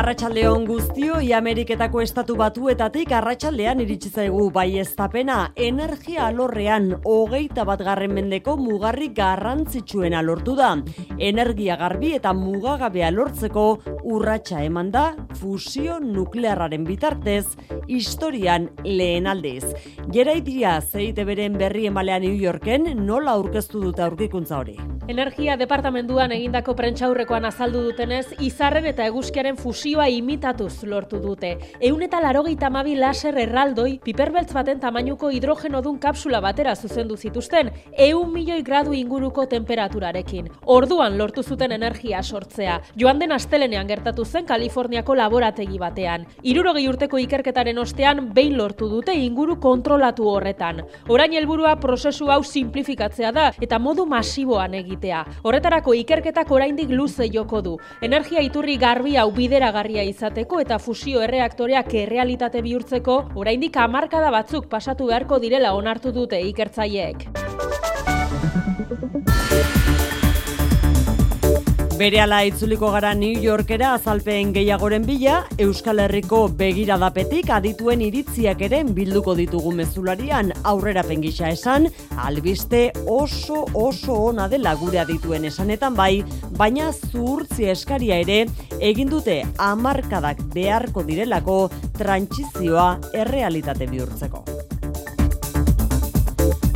Arratxaldeon guztio, i Ameriketako estatu batuetatik arratsaldean iritsi zaigu bai eztapena energia alorrean hogeita bat garren mendeko mugarri garrantzitsuena lortu da. Energia garbi eta mugagabea lortzeko urratsa eman da fusio nuklearraren bitartez historian lehen aldez. Geraitia zeite beren berri emalea New Yorken nola aurkeztu dute aurkikuntza hori. Energia departamentuan egindako prentxaurrekoan azaldu dutenez, izarren eta eguzkiaren fusioa imitatuz lortu dute. Eun eta larogeita mabi laser erraldoi, piperbeltz baten tamainuko hidrogenodun kapsula batera zuzendu zituzten, eun milioi gradu inguruko temperaturarekin. Orduan lortu zuten energia sortzea. Joan den astelenean gertatu zen Kaliforniako laborategi batean. Irurogei urteko ikerketaren ostean, behin lortu dute inguru kontrolatu horretan. Orain helburua prozesu hau simplifikatzea da, eta modu masiboan egitea. Horretarako ikerketak oraindik luze joko du. Energia iturri garbi hau bideragarria izateko eta fusio erreaktoreak errealitate bihurtzeko oraindik hamarkada batzuk pasatu beharko direla onartu dute ikertzaileek. Berehala itzuliko gara New Yorkera azalpen gehiagoren bila, Euskal Herriko begiradapetik adituen iritziak ere bilduko ditugu mezularian aurrera pengisa esan, albiste oso oso ona dela gure adituen esanetan bai, baina zuhurtzi eskaria ere egin dute hamarkadak beharko direlako trantsizioa errealitate bihurtzeko.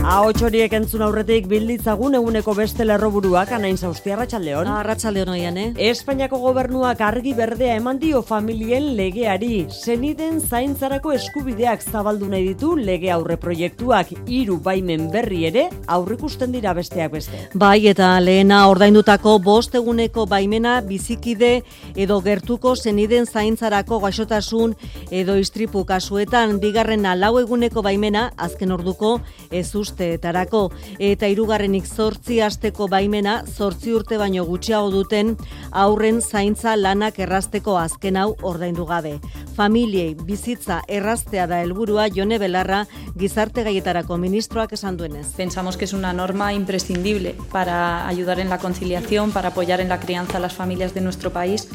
Ahots horiek entzun aurretik bilditzagun eguneko beste lerroburuak anain zauzti arratsaldeon. Arratsaldeon oian, eh? Espainiako gobernuak argi berdea eman dio familien legeari. Zeniden zaintzarako eskubideak zabaldu nahi ditu lege aurre proiektuak hiru baimen berri ere aurrikusten dira besteak beste. Bai, eta lehena ordaindutako bost eguneko baimena bizikide edo gertuko zeniden zaintzarako gaixotasun edo istripu kasuetan bigarrena lau eguneko baimena azken orduko ez urteetarako eta hirugarrenik zortzi asteko baimena zortzi urte baino gutxiago duten aurren zaintza lanak errazteko azken hau ordaindu gabe. Familiei bizitza erraztea da helburua Jone Belarra gizarte gaietarako ministroak esan duenez. Pensamos que es una norma imprescindible para ayudar en la conciliación, para apoyar en la crianza a las familias de nuestro país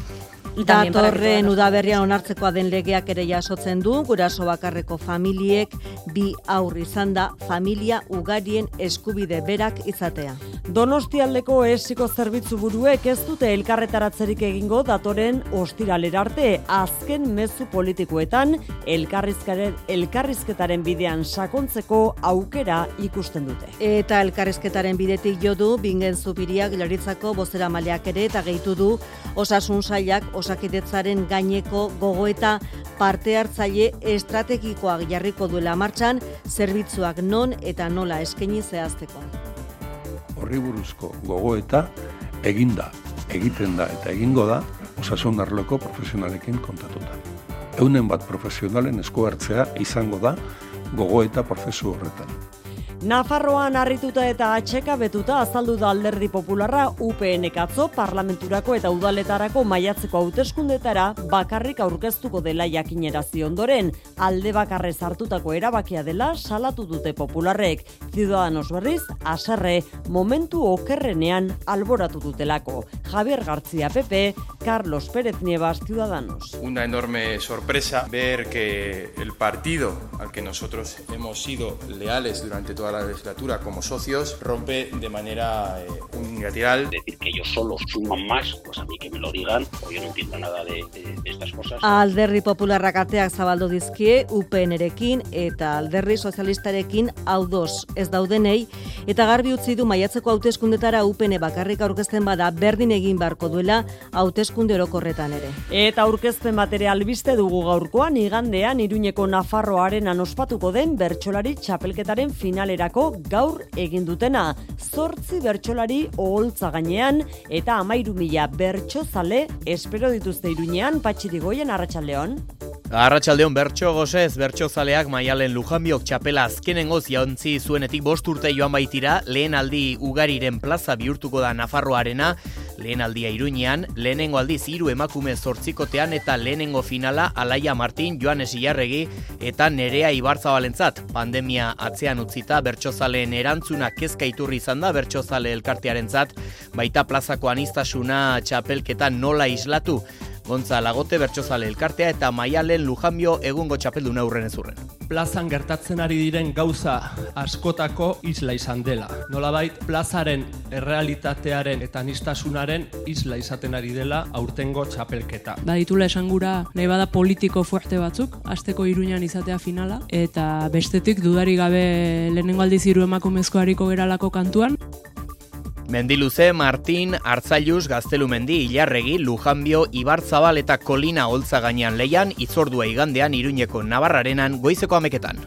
Datorren udaberrian onartzekoa den legeak ere jasotzen du, guraso bakarreko familiek bi aur izan da familia ugarien eskubide berak izatea. Donostialdeko esiko zerbitzu buruek ez dute elkarretaratzerik egingo datoren ostiralera arte azken mezu politikoetan elkarrizkaren elkarrizketaren bidean sakontzeko aukera ikusten dute. Eta elkarrizketaren bidetik jo du bingen zupiriak laritzako bozera maleak ere eta gehitu du osasun sailak osakidetzaren gaineko gogoeta parte hartzaile estrategikoak jarriko duela martxan zerbitzuak non eta nola eskaini zehazteko. Horri buruzko gogoeta eginda, egiten da eta egingo da osasun arloko profesionalekin kontatuta. Eunen bat profesionalen esko hartzea izango da gogoeta prozesu horretan. Nafarroan harrituta eta atxeka betuta azaldu da alderdi popularra UPN katzo parlamenturako eta udaletarako maiatzeko hauteskundetara bakarrik aurkeztuko dela jakinerazi ondoren alde bakarrez hartutako erabakia dela salatu dute popularrek. Ciudadanos berriz, aserre, momentu okerrenean alboratu dutelako. Javier García Pepe, Carlos Pérez Nievas, Ciudadanos. Una enorme sorpresa ver que el partido al que nosotros hemos sido leales durante toda la legislatura como socios rompe de manera eh, unilateral. Decir que ellos solo suman más, pues a mí que me lo digan, o yo no entiendo nada de, de, de estas cosas. Alderri popularrak ateak zabaldu dizkie UPN-erekin eta alderri sozialistarekin hau dos ez daudenei, eta garbi utzi du maiatzeko hauteskundetara UPN bakarrik aurkezten bada berdin egin beharko duela hauteskunde orokorretan ere. Eta aurkezpen batere albiste dugu gaurkoan igandean Iruñeko Nafarroaren anospatuko den bertsolari txapelketaren finalerako gaur egin dutena. Zortzi bertsolari oholtza gainean eta amairu mila bertsozale espero dituzte Iruñean patxirigoien arratsaldeon. Arratxaldeon bertso gozez, bertso zaleak maialen lujanbiok txapela azkenengoz jauntzi zuenetik bost urte joan baitira, lehen aldi ugariren plaza bihurtuko da Nafarroarena, Lehen aldia iruñean, lehenengo aldiz hiru emakume zortzikotean eta lehenengo finala Alaia Martin, Joanes Ilarregi eta Nerea Ibartzabalentzat. Pandemia atzean utzita bertsozaleen erantzuna kezka iturri izan da bertsozale elkartearentzat, baita plazako anistasuna txapelketa nola islatu. Gontza Lagote Bertsozale elkartea eta Maialen Lujanbio egungo txapeldu aurren ezurren. Plazan gertatzen ari diren gauza askotako isla izan dela. Nolabait plazaren errealitatearen eta nistasunaren isla izaten ari dela aurtengo txapelketa. Baditula esangura nahi bada politiko fuerte batzuk, asteko iruñan izatea finala, eta bestetik dudari gabe lehenengo aldiz hiru emakumezko hariko geralako kantuan. Mendiluze, Martin, Artzailuz, Gaztelumendi, Ilarregi, Lujanbio, Ibarzabal eta Kolina holtza gainean leian, itzordua igandean Iruñeko Navarrarenan goizeko ameketan.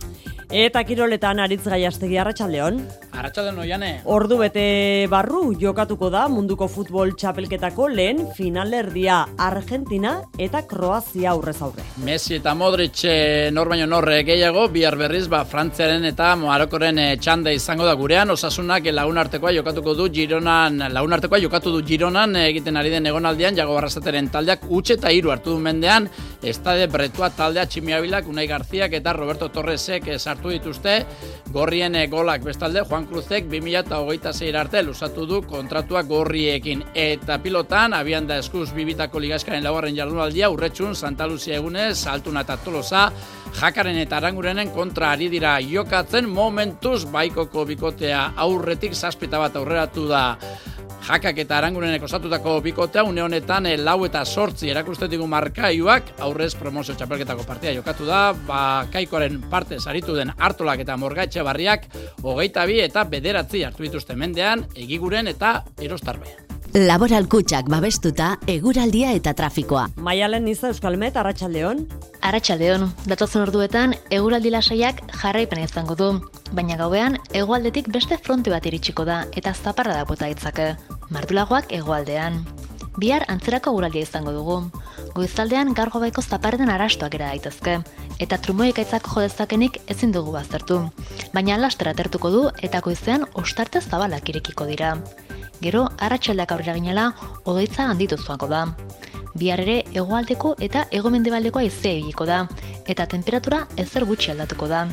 Eta kiroletan aritz gaiastegi arratsaldeon. Arratsaldeon oiane. Ordu bete barru jokatuko da munduko futbol txapelketako lehen finalerdia Argentina eta Kroazia aurrez aurre. Messi eta Modric eh, nor baino norre gehiago bihar berriz ba Frantziaren eta Marokoren eh, txanda izango da gurean osasunak lagun artekoa jokatuko du Gironan lagun artekoa jokatu du Gironan eh, egiten ari den egonaldian Jago Barrasateren taldeak utxe eta hiru hartu du mendean Estade Bretua taldea Tximiabilak Unai Garziak eta Roberto Torresek sartu sartu dituzte, gorrien golak bestalde, Juan Cruzek 2008 arte lusatu du kontratua gorriekin. Eta pilotan, abian da eskuz bibitako ligaskaren laugarren jardunaldia, urretxun, Santa Lucia egunez, Altuna eta Tolosa, jakaren eta arangurenen kontra ari dira. Jokatzen momentuz baikoko bikotea aurretik zazpita bat aurreratu da jakak eta arangurenek osatutako bikotea une honetan e, lau eta sortzi erakustetigu markaiuak aurrez promozio txapelketako partia jokatu da ba, kaikoaren parte saritu den hartolak eta morgaitxe barriak hogeita bi eta bederatzi hartu dituzte mendean egiguren eta erostarbe. Laboral kutsak babestuta eguraldia eta trafikoa. Maialen niza Euskalmet, Arratxaldeon. Arratxaldeon, datotzen orduetan eguraldi lasaiak jarraipen izango du. Baina gauean, egualdetik beste fronte bat iritsiko da eta zaparra da bota itzake. Martulagoak egualdean. Bihar antzerako eguraldia izango dugu. Goizaldean gargo baiko zaparren arastoak era daitezke. Eta trumoik aitzako jodezakenik ezin dugu baztertu. Baina lastera tertuko du eta goizean ostarte zabalak irekiko dira gero arratsaldeak aurrera ginela odoitza handitu zuako da. Bihar ere hegoaldeko eta hegomendebaldeko haize egiko da eta temperatura ezer gutxi aldatuko da.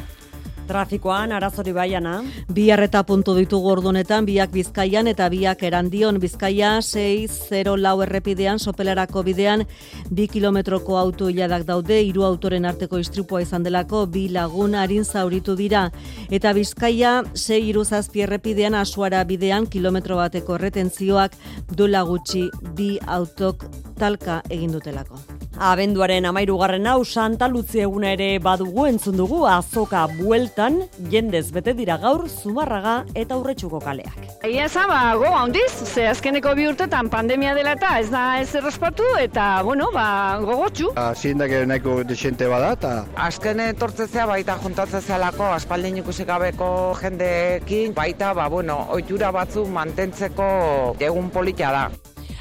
Trafikoan arazori baiana. Bi harreta puntu ditugu ordunetan, biak bizkaian eta biak erandion bizkaia 6-0 lau errepidean, sopelarako bidean, bi kilometroko auto hiladak daude, hiru autoren arteko istripua izan delako, bi lagun harin zauritu dira. Eta bizkaia 6 iruzazpi errepidean, asuara bidean, kilometro bateko retentzioak du lagutxi bi autok talka egin dutelako. Abenduaren amairu garren hau Santa Luzi eguna ere badugu entzun dugu azoka bueltan jendez bete dira gaur zumarraga eta urretxuko kaleak. Ia esan, ba, go, handiz, ze azkeneko bi urtetan pandemia dela eta ez da ez errespatu eta, bueno, ba, gogotxu. Zindak ere nahiko desente bada eta... Azken etortzezea baita juntatzezea lako, aspaldin ikusik gabeko jendeekin, baita, ba, bueno, oitura batzu mantentzeko egun politia da.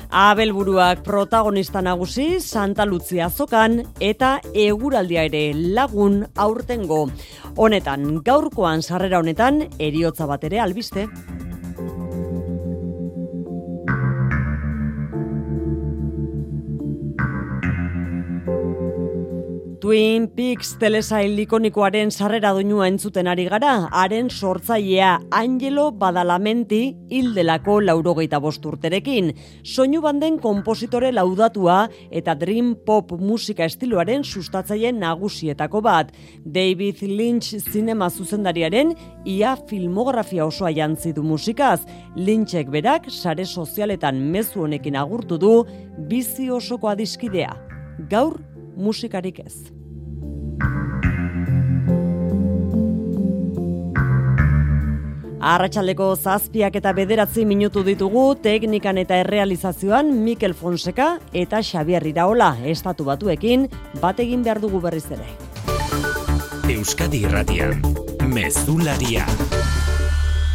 Abelburuak protagonista nagusi Santa Lucia azokan eta eguraldia ere lagun aurtengo. Honetan, gaurkoan sarrera honetan, eriotza bat ere albiste. Twin Peaks telesail ikonikoaren sarrera doinua entzuten ari gara, haren sortzailea Angelo Badalamenti hildelako laurogeita bosturterekin. Soinu banden kompositore laudatua eta Dream Pop musika estiloaren sustatzaile nagusietako bat. David Lynch zinema zuzendariaren ia filmografia osoa jantzi du musikaz. Lynchek berak sare sozialetan mezu honekin agurtu du bizi osoko adiskidea. Gaur musikarik ez. Arratxaldeko zazpiak eta bederatzi minutu ditugu teknikan eta errealizazioan Mikel Fonseca eta Xavier Iraola estatu batuekin bat egin behar dugu berriz ere. Euskadi Irratian, Mezularia.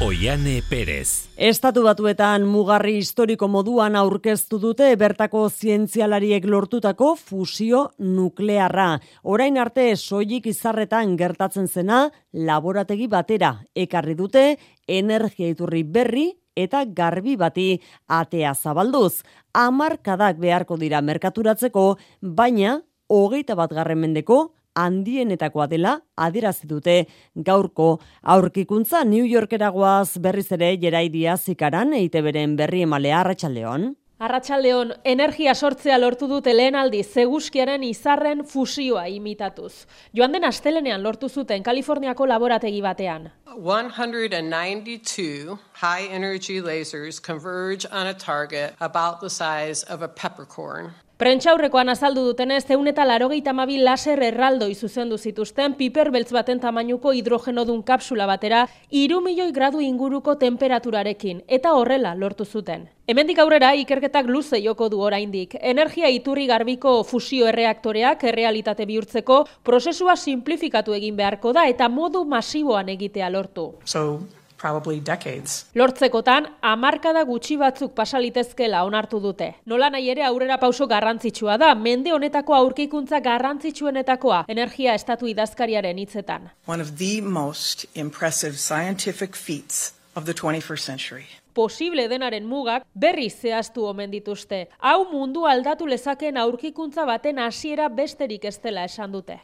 Oiane Perez. Estatu batuetan mugarri historiko moduan aurkeztu dute bertako zientzialariek lortutako fusio nuklearra. Orain arte soilik izarretan gertatzen zena laborategi batera ekarri dute energia iturri berri eta garbi bati atea zabalduz. Amarkadak beharko dira merkaturatzeko, baina hogeita bat garren mendeko handienetakoa dela adierazi dute gaurko aurkikuntza New Yorkeragoaz berriz ere jeraidia zikaran eite beren berri emalea arratsaldeon. Arratxaldeon, energia sortzea lortu dute lehen aldi zeguskiaren izarren fusioa imitatuz. Joan den astelenean lortu zuten Kaliforniako laborategi batean. 192 high energy lasers converge on a target about the size of a peppercorn. Prentxaurrekoan azaldu dutenez, zeun eta larogeita mabi laser erraldoi zuzendu zituzten piper beltz baten tamainuko hidrogenodun kapsula batera, iru milioi gradu inguruko temperaturarekin, eta horrela lortu zuten. Hemendik aurrera, ikerketak luze joko du oraindik. Energia iturri garbiko fusio erreaktoreak errealitate bihurtzeko prozesua simplifikatu egin beharko da eta modu masiboan egitea lortu. So, probably decades. Lortzekotan, amarkada gutxi batzuk pasalitezkela onartu dute. Nola nahi ere aurrera pauso garrantzitsua da, mende honetako aurkikuntza garrantzitsuenetakoa energia estatu idazkariaren hitzetan. One of the most impressive scientific feats of the 21st century. Posible denaren mugak berri zehaztu omen dituzte. Hau mundu aldatu lezakeen aurkikuntza baten hasiera besterik ez dela esan dute.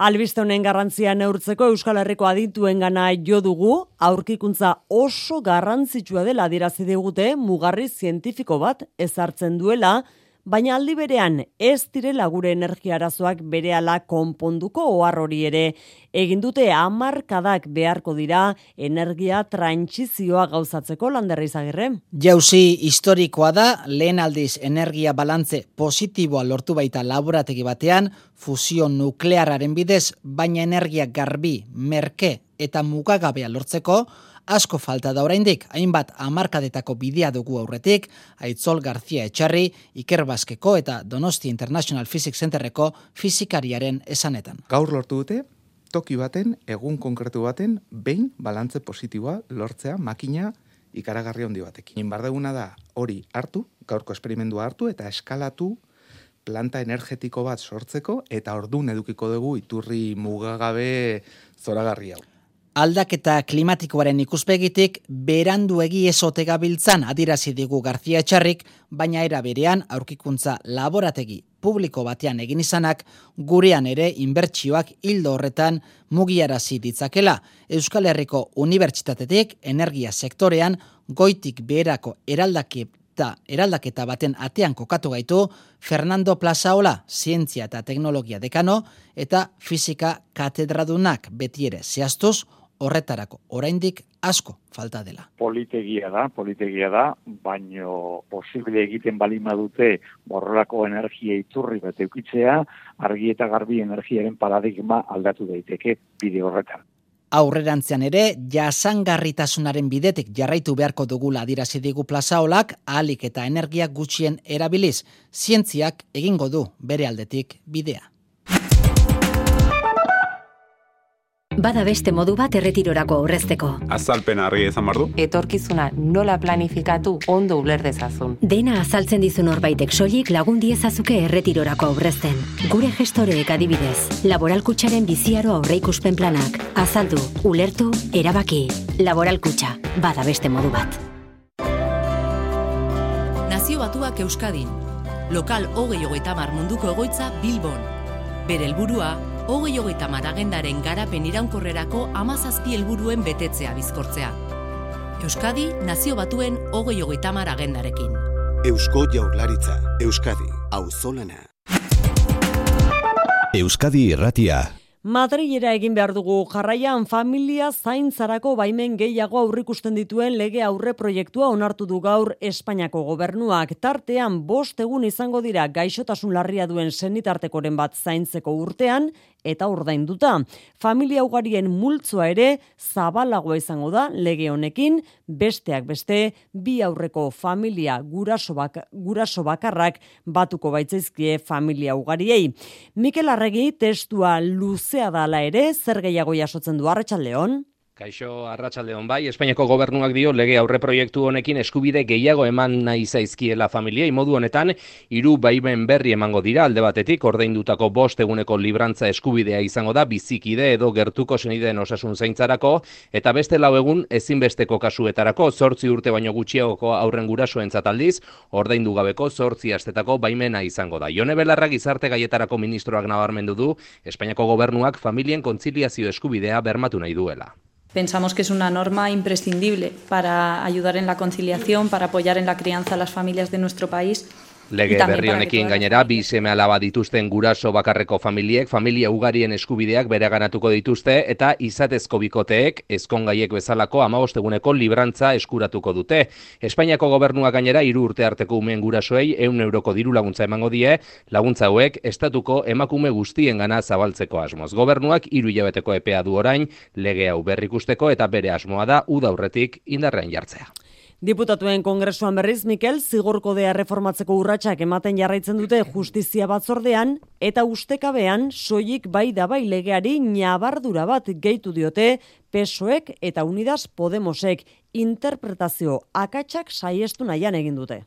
Albiste honen garrantzia neurtzeko Euskal Herriko adituen gana jo dugu, aurkikuntza oso garrantzitsua dela adierazi digute mugarri zientifiko bat ezartzen duela, baina aldi berean ez direla gure energia arazoak berehala konponduko ohar hori ere egin dute hamarkadak beharko dira energia trantsizioa gauzatzeko landerri izagirre. Jauzi historikoa da lehen aldiz energia balantze positiboa lortu baita laborategi batean fusio nuklearraren bidez, baina energia garbi, merke eta mugagabea lortzeko asko falta da oraindik, hainbat hamarkadetako bidea dugu aurretik, Aitzol Garzia Etxarri, Iker Baskeko eta Donosti International Physics Centerreko fizikariaren esanetan. Gaur lortu dute, toki baten, egun konkretu baten, behin balantze positiboa lortzea makina ikaragarri handi batekin. Inbardeguna da hori hartu, gaurko esperimentua hartu eta eskalatu planta energetiko bat sortzeko eta ordun edukiko dugu iturri mugagabe zoragarri hau aldaketa klimatikoaren ikuspegitik berandu egi esote gabiltzan adirazi digu Garzia Etxarrik, baina era berean aurkikuntza laborategi publiko batean egin izanak gurean ere inbertsioak hildo horretan mugiarazi ditzakela. Euskal Herriko Unibertsitatetik energia sektorean goitik beherako eraldaketa eraldaketa baten atean kokatu gaitu Fernando Plazaola, zientzia eta teknologia dekano, eta fizika katedradunak betiere zehaztuz, horretarako oraindik asko falta dela. Politegia da, politegia da, baino posible egiten balima dute borrolako energia iturri bat eukitzea, argi eta garbi energiaren paradigma aldatu daiteke bide horretan. Aurrerantzean ere, jasangarritasunaren bidetik jarraitu beharko dugula adirazi digu plazaolak, ahalik eta energia gutxien erabiliz, zientziak egingo du bere aldetik bidea. Bada beste modu bat erretirorako aurrezteko. Azalpen harri ezan bardu. Etorkizuna nola planifikatu ondo uler dezazun. Dena azaltzen dizun horbaitek soilik lagun diezazuke erretirorako aurrezten. Gure gestoreek adibidez, laboralkutsaren biziaro aurreikuspen planak. Azaldu, ulertu, erabaki. Laboralkutxa, bada beste modu bat. Nazio batuak Euskadin. Lokal hogei hogeita munduko egoitza Bilbon. Bere helburua hogei hogeita maragendaren garapen iraunkorrerako amazazpi helburuen betetzea bizkortzea. Euskadi nazio batuen hogei hogeita maragendarekin. Eusko jaurlaritza, Euskadi, auzolana. Euskadi irratia. Madrilera egin behar dugu jarraian familia zaintzarako baimen gehiago aurrikusten dituen lege aurre proiektua onartu du gaur Espainiako gobernuak. Tartean bost egun izango dira gaixotasun larria duen senitartekoren bat zaintzeko urtean eta ordainduta. Familia ugarien multzoa ere zabalagoa izango da lege honekin, besteak beste bi aurreko familia guraso, bak, guraso bakarrak batuko baitzaizkie familia ugariei. Mikel Arregi testua luzea dala ere, zer gehiago jasotzen du Arratsaldeon? Kaixo arratsalde hon bai, Espainiako gobernuak dio lege aurre proiektu honekin eskubide gehiago eman nahi zaizkiela familia modu honetan hiru baimen berri emango dira alde batetik ordaindutako bost eguneko librantza eskubidea izango da bizikide edo gertuko senideen osasun zaintzarako eta beste lau egun ezinbesteko kasuetarako zortzi urte baino gutxiagoko aurren gurasoentzat aldiz ordaindu gabeko zortzi astetako baimena izango da. Jone Belarra gizarte gaietarako ministroak nabarmendu du Espainiako gobernuak familien kontziliazio eskubidea bermatu nahi duela. Pensamos que es una norma imprescindible para ayudar en la conciliación, para apoyar en la crianza a las familias de nuestro país Lege berri honekin gainera, bi seme alaba dituzten guraso bakarreko familiek, familia ugarien eskubideak bere ganatuko dituzte, eta izatezko bikoteek, ezkongaiek bezalako amabosteguneko librantza eskuratuko dute. Espainiako gobernua gainera, hiru urte arteko umen gurasoei, eun euroko diru laguntza emango die, laguntza hauek, estatuko emakume guztien gana zabaltzeko asmoz. Gobernuak hiru hilabeteko epea du orain, lege hau berrikusteko eta bere asmoa da, udaurretik indarrean jartzea. Diputatuen kongresuan berriz, Mikel, zigorkodea reformatzeko urratsak ematen jarraitzen dute justizia batzordean, eta ustekabean, soilik bai da bai legeari nabardura bat gehitu diote, pesoek eta unidas Podemosek interpretazio akatsak saiestu nahian egin dute.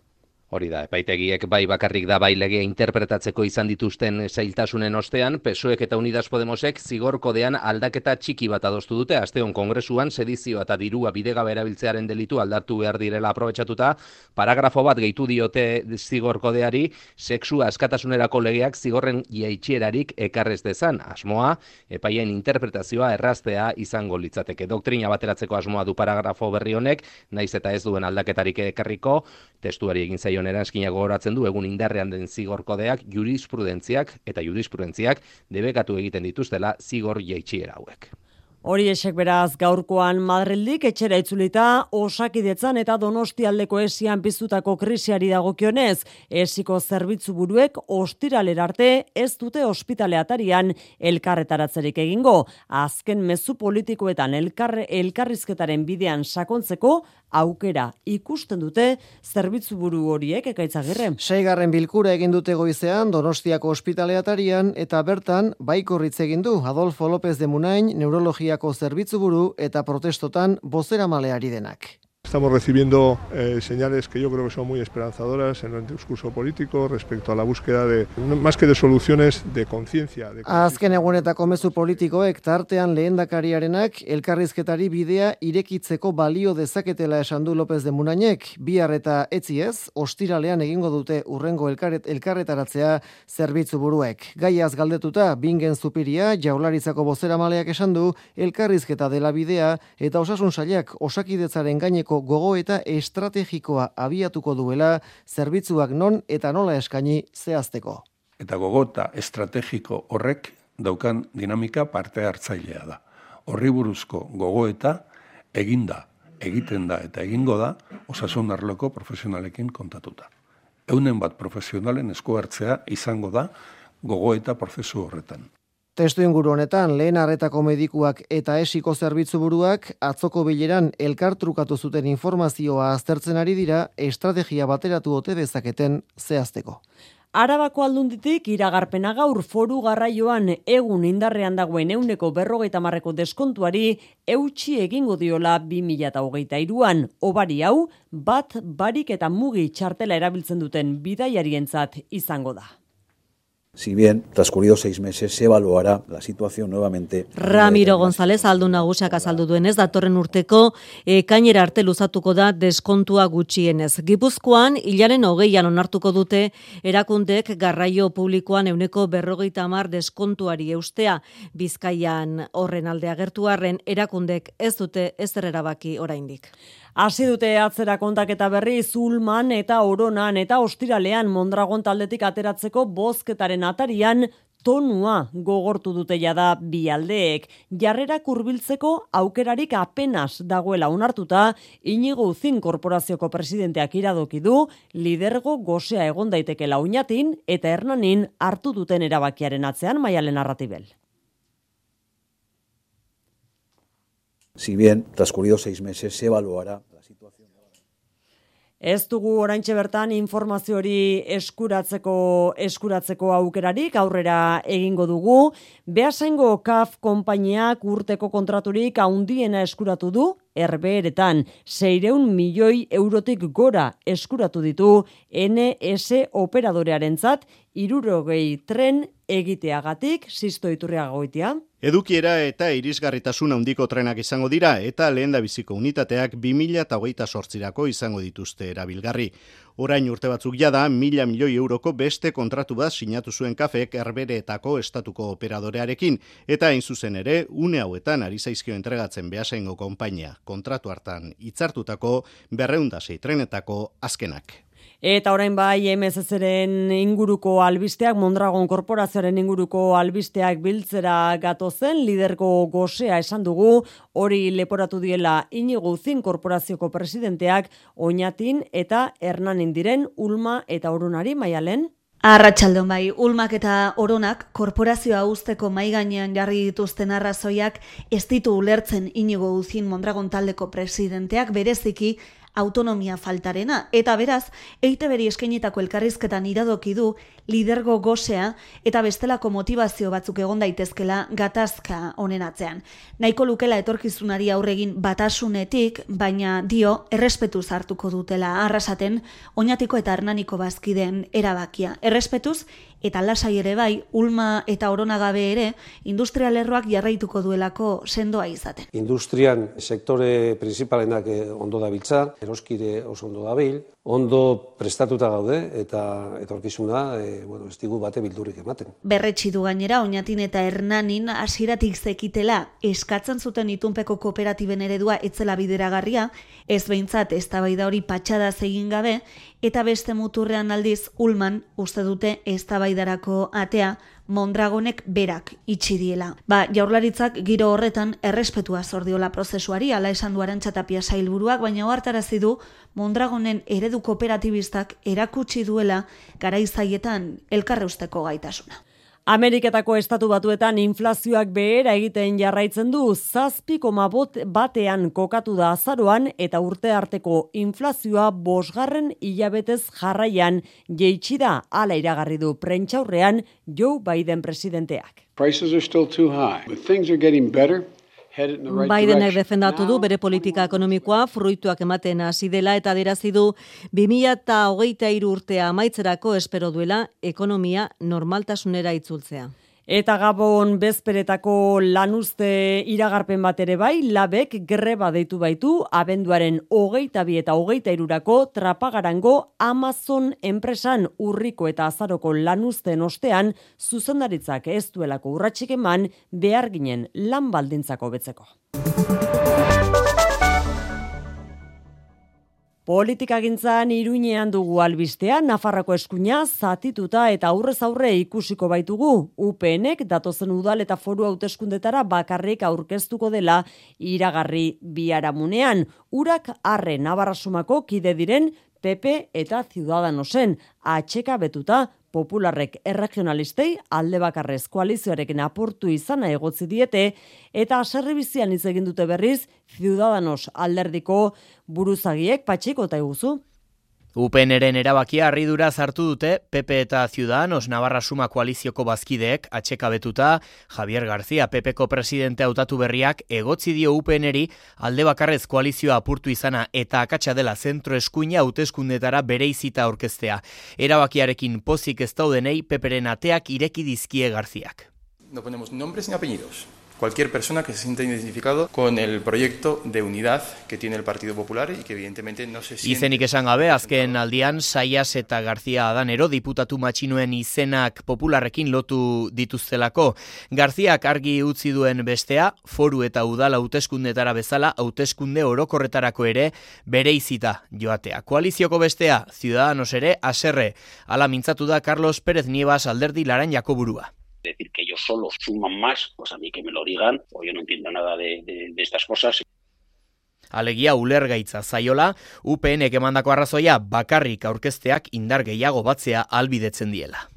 Hori da, epaitegiek bai bakarrik da bai legea interpretatzeko izan dituzten zailtasunen ostean, PSOEk eta Unidas Podemosek zigorkodean aldaketa txiki bat adostu dute, asteon kongresuan sedizio eta dirua bidegabe erabiltzearen delitu aldatu behar direla aprobetsatuta, paragrafo bat gehitu diote zigorkodeari, sexua askatasunerako legeak zigorren jaitxierarik ekarrez dezan, asmoa, epaien interpretazioa erraztea izango litzateke. Doktrina bateratzeko asmoa du paragrafo berri honek, naiz eta ez duen aldaketarik ekarriko, testuari egin zaio honen eskina gogoratzen du egun indarrean den zigorkodeak jurisprudentziak eta jurisprudentziak debekatu egiten dituztela zigor jaitsiera hauek. Hori esek beraz gaurkoan Madrildik etxera itzulita osakidetzan eta donostialdeko esian piztutako krisiari dagokionez, esiko zerbitzu buruek ostiralera arte ez dute ospitaleatarian elkarretaratzerik egingo. Azken mezu politikoetan elkarre, elkarrizketaren bidean sakontzeko aukera ikusten dute zerbitzu buru horiek ekaitzagirre. Seigarren bilkura egin dute goizean Donostiako ospitaleatarian eta bertan baikorritz egin du Adolfo López de Munain neurologiako zerbitzu buru eta protestotan bozera maleari denak. Estamos recibiendo eh, señales que yo creo que son muy esperanzadoras en el discurso político respecto a la búsqueda de, más que de soluciones, de conciencia. Azken egunetako mezu politikoek tartean lehendakariarenak elkarrizketari bidea irekitzeko balio dezaketela esan du López de Munainek, bihar eta etziez, ostiralean egingo dute urrengo elkarret, elkarretaratzea zerbitzu buruek. Gaiaz galdetuta, bingen zupiria, jaularitzako bozera maleak esan du, elkarrizketa dela bidea eta osasun sailak osakidetzaren gaineko gogo eta estrategikoa abiatuko duela zerbitzuak non eta nola eskaini zehazteko. Eta gogota estrategiko horrek daukan dinamika parte hartzailea da. Horri buruzko gogoeta eginda, egiten da eta egingo da osasun arloko profesionalekin kontatuta. Eunen bat profesionalen esku hartzea izango da gogoeta prozesu horretan. Testu inguru honetan, lehen arretako medikuak eta esiko zerbitzu buruak atzoko bileran elkartrukatu zuten informazioa aztertzen ari dira estrategia bateratu ote dezaketen zehazteko. Arabako aldunditik iragarpena gaur foru garraioan egun indarrean dagoen euneko berrogeita marreko deskontuari eutxi egingo diola 2008an. Obari hau, bat barik eta mugi txartela erabiltzen duten bidaiarientzat izango da. Si bien, transcurridos seis meses, se evaluará la situación nuevamente. Ramiro González aldu nagusiak azaldu duenez, datorren urteko e, kainera arte luzatuko da deskontua gutxienez. Gipuzkoan, hilaren hogeian onartuko dute, erakundek garraio publikoan euneko berrogeita amar deskontuari eustea. Bizkaian horren alde agertuarren, erakundek ez dute ez erabaki oraindik. Hasi dute atzera kontaketa berri Zulman eta Oronan eta Ostiralean Mondragon taldetik ateratzeko bozketaren atarian tonua gogortu dute jada bi aldeek. Jarrera kurbiltzeko aukerarik apenas dagoela onartuta, inigo uzin korporazioko presidenteak iradoki du, lidergo gozea egon daiteke launatin eta hernanin hartu duten erabakiaren atzean maialen narratibel. Si bien, transcurridos seis meses, se evaluará la situación. Ez dugu oraintxe bertan informazio hori eskuratzeko eskuratzeko aukerarik aurrera egingo dugu. Beasaingo KAF konpainiak urteko kontraturik handiena eskuratu du erbeeretan 600 milioi eurotik gora eskuratu ditu NS operadorearentzat 60 tren egiteagatik sisto iturriagoitia. Edukiera eta irisgarritasun handiko trenak izango dira eta lehen biziko unitateak 2008 sortzirako izango dituzte erabilgarri. Orain urte batzuk jada, mila milioi euroko beste kontratu bat sinatu zuen kafek erbereetako estatuko operadorearekin, eta hain zuzen ere, une hauetan ari zaizkio entregatzen behasaingo konpainia kontratu hartan itzartutako berreundasei trenetako azkenak. Eta orain bai MSZ-ren inguruko albisteak, Mondragon korporazioaren inguruko albisteak biltzera gatozen, liderko gozea esan dugu, hori leporatu diela inigo zin korporazioko presidenteak, oinatin eta hernanin diren Ulma eta Orunari maialen. Arratxaldon bai, Ulmak eta Oronak korporazioa usteko mai gainean jarri dituzten arrazoiak ez ditu ulertzen inigo uzin Mondragon taldeko presidenteak bereziki autonomia faltarena. Eta beraz, eite beri eskainetako elkarrizketan iradoki du lidergo gosea eta bestelako motivazio batzuk egon daitezkela gatazka honen atzean. Nahiko lukela etorkizunari aurregin batasunetik, baina dio errespetuz hartuko dutela arrasaten oinatiko eta hernaniko bazkideen erabakia. Errespetuz eta lasai ere bai, ulma eta oronagabe ere, industrialerroak jarraituko duelako sendoa izaten. Industrian sektore principalenak eh, ondo dabiltza, eroskire oso ondo dabil, ondo prestatuta gaude eta etorkizuna e, bueno, ez digu bate bildurrik ematen. Berretsi du gainera oinatin eta hernanin hasieratik zekitela eskatzen zuten itunpeko kooperatiben eredua etzela bideragarria, ez behintzat ez da hori patxada egin gabe, eta beste muturrean aldiz ulman uste dute ez atea Mondragonek berak itxi diela. Ba, jaurlaritzak giro horretan errespetua zordiola prozesuari, ala esan duaren txatapia sailburuak, baina oartarazi du Mondragonen eredu kooperatibistak erakutsi duela garaizaietan elkarreusteko gaitasuna. Ameriketako estatu batuetan inflazioak behera egiten jarraitzen du zazpi koma batean kokatu da azaroan eta urte arteko inflazioa bosgarren hilabetez jarraian jeitsi da ala iragarri du prentxaurrean Joe Biden presidenteak. Prices are still too high, but things are getting better. Bidenek defendatu du bere politika ekonomikoa fruituak ematen hasi dela eta dirazi du 2023 urtea amaitzerako espero duela ekonomia normaltasunera itzultzea. Eta gabon bezperetako lanuzte iragarpen bat ere bai, labek greba deitu baitu abenduaren hogeita bi eta hogeita irurako trapagarango Amazon enpresan urriko eta azaroko lanuzten ostean zuzendaritzak ez duelako urratxik eman behar ginen lan baldintzako betzeko. Politika gintzan iruinean dugu albistea, Nafarrako eskuina zatituta eta aurrez aurre ikusiko baitugu. UPNek datozen udal eta foru hauteskundetara bakarrik aurkeztuko dela iragarri biaramunean. Urak arre nabarrasumako kide diren PP eta Ciudadanosen atxeka betuta popularrek erregionalistei alde bakarrez koalizioarekin aportu izana egotzi diete eta aserri bizian hitz egin dute berriz Ciudadanos alderdiko buruzagiek patxiko eta eguzu. UPNren erabakia harridura zartu dute PP eta Ciudadanos Navarra Suma koalizioko bazkideek atxekabetuta Javier García PPko presidente hautatu berriak egotzi dio UPNeri alde bakarrez koalizioa apurtu izana eta akatsa dela zentro eskuina hauteskundetara bere izita orkestea. Erabakiarekin pozik ez daudenei PPren ateak ireki dizkie Garziak. No ponemos nombres ni apellidos cualquier persona que se sienta identificado con el proyecto de unidad que tiene el Partido Popular y que evidentemente no se siente... Izenik esan gabe, azken aldian, Saias eta García Adanero diputatu matxinuen izenak popularrekin lotu dituztelako. Garziak argi utzi duen bestea, foru eta udala hauteskundetara bezala, hauteskunde orokorretarako ere bere izita joatea. Koalizioko bestea, Ciudadanos ere, aserre, ala mintzatu da Carlos Pérez Nievas alderdi laran jakoburua decir que ellos solo suman más, pues a mí que me lo digan, o yo no entiendo nada de, de, de estas cosas. Alegia ulergaitza zaiola, UPNek emandako arrazoia bakarrik aurkezteak indar gehiago batzea albidetzen diela.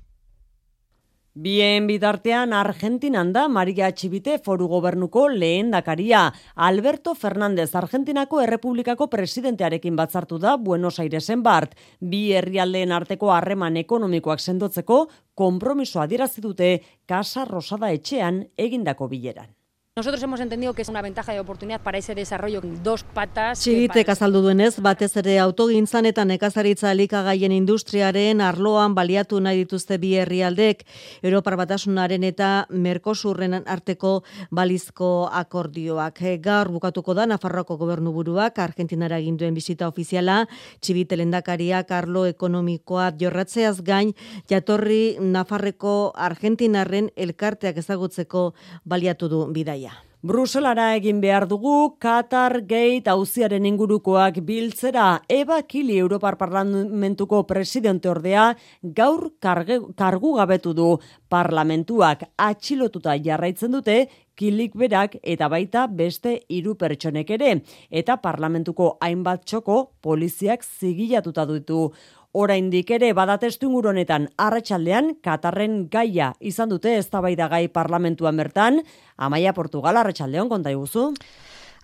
Bien bitartean Argentinan da Maria Txibite foru gobernuko lehen dakaria. Alberto Fernández Argentinako Errepublikako presidentearekin batzartu da Buenos Airesen bart. Bi herrialdeen arteko harreman ekonomikoak sendotzeko konpromisoa dirazi dute Casa Rosada etxean egindako bileran. Nosotros hemos entendido que es una ventaja de oportunidad para ese desarrollo dos patas. Txigitek azaldu duenez, batez ere autogintzan eta nekazaritza elikagaien industriaren arloan baliatu nahi dituzte bi herrialdek Europar Batasunaren eta Mercosurren arteko balizko akordioak. Gaur bukatuko da Nafarroako gobernuburuak Argentinara egin duen bisita ofiziala, Txibite lendakariak arlo ekonomikoa jorratzeaz gain jatorri Nafarreko Argentinarren elkarteak ezagutzeko baliatu du bidaia. Bruselara egin behar dugu Qatar Gate auziaren ingurukoak biltzera Eba Kili Europar Parlamentuko presidente ordea gaur karge, kargu gabetu du. Parlamentuak atxilotuta jarraitzen dute kilik berak eta baita beste hiru pertsonek ere. Eta parlamentuko hainbat txoko poliziak zigilatuta ditu oraindik ere badatestu honetan arratsaldean Katarren gaia izan dute eztabaida gai parlamentuan bertan. Amaia Portugal arratsaldeon konta iguzu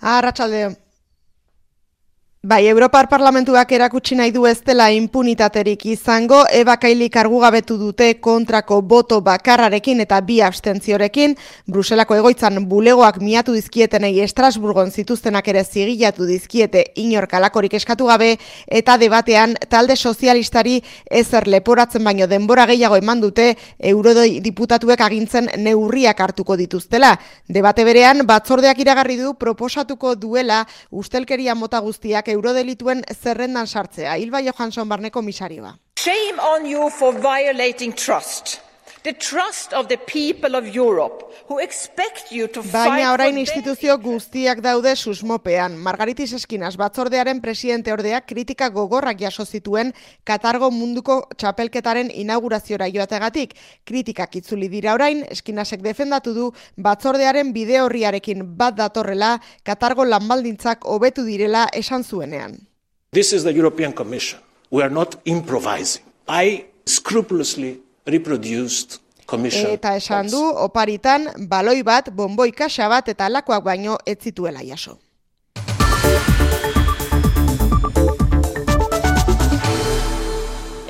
Arratsaldeon Bai, Europar Parlamentuak erakutsi nahi du ez dela impunitaterik izango, ebakaili kargugabetu dute kontrako boto bakarrarekin eta bi abstentziorekin, Bruselako egoitzan bulegoak miatu dizkietenei Estrasburgon zituztenak ere zigilatu dizkiete inorkalakorik eskatu gabe, eta debatean talde sozialistari ezer leporatzen baino denbora gehiago eman dute eurodoi diputatuek agintzen neurriak hartuko dituztela. Debate berean, batzordeak iragarri du proposatuko duela ustelkeria mota guztiak eurodelituen zerrendan sartzea. Ilba Johansson barneko misarioa. Shame on you for violating trust. The trust of the people of Europe who expect you to fight Baina orain instituzio guztiak daude susmopean. Margaritis Eskinas batzordearen presidente ordeak kritika gogorrak jaso zituen Katargo munduko txapelketaren inaugurazioa joategatik. Kritikak itzuli dira orain, Eskinasek defendatu du batzordearen bide horriarekin bat datorrela Katargo lanbaldintzak hobetu direla esan zuenean. This is the European Commission. We are not improvising. I scrupulously reproduced Eta esan du, oparitan, baloi bat, bomboi kaxa bat eta lakoak baino ez zituela jaso.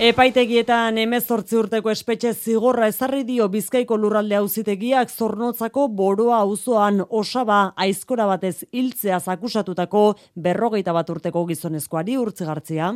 Epaitegietan emezortzi urteko espetxe zigorra ezarri dio bizkaiko lurralde auzitegiak zornotzako boroa auzoan osaba aizkora batez hiltzeaz akusatutako berrogeita bat urteko gizonezkoari urtzigartzia.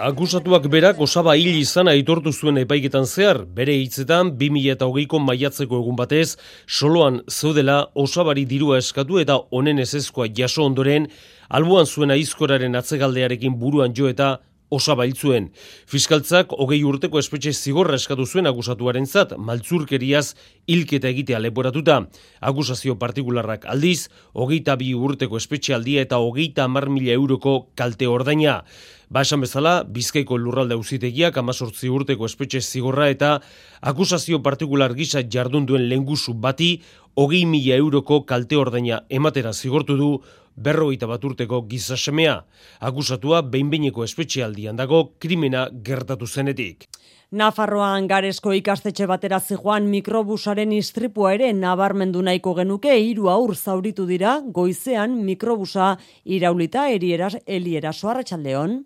Akusatuak berak osaba hil izan aitortu zuen epaiketan zehar, bere hitzetan 2008ko maiatzeko egun batez, soloan zeudela osabari dirua eskatu eta honen ezezkoa jaso ondoren, albuan zuen aizkoraren atzegaldearekin buruan jo eta osaba hiltzuen. Fiskaltzak hogei urteko espetxe zigorra eskatu zuen akusatuaren zat, maltzurkeriaz hilketa egitea leporatuta. Akusazio partikularrak aldiz, hogeita bi urteko espetxe aldia eta hogeita amar mila euroko kalte ordaina. Ba esan bezala, bizkaiko lurralde auzitegiak amazortzi urteko espetxe zigorra eta akusazio partikular gisa jardun duen lengusu bati hogei mila euroko kalte ordaina ematera zigortu du berrogeita bat urteko gizasemea. Akusatua behinbeineko espetxealdian dago krimena gertatu zenetik. Nafarroan garesko ikastetxe batera zijoan mikrobusaren istripua ere nabarmendu nahiko genuke hiru aur zauritu dira goizean mikrobusa iraulita erieras eliera soarratsaldeon.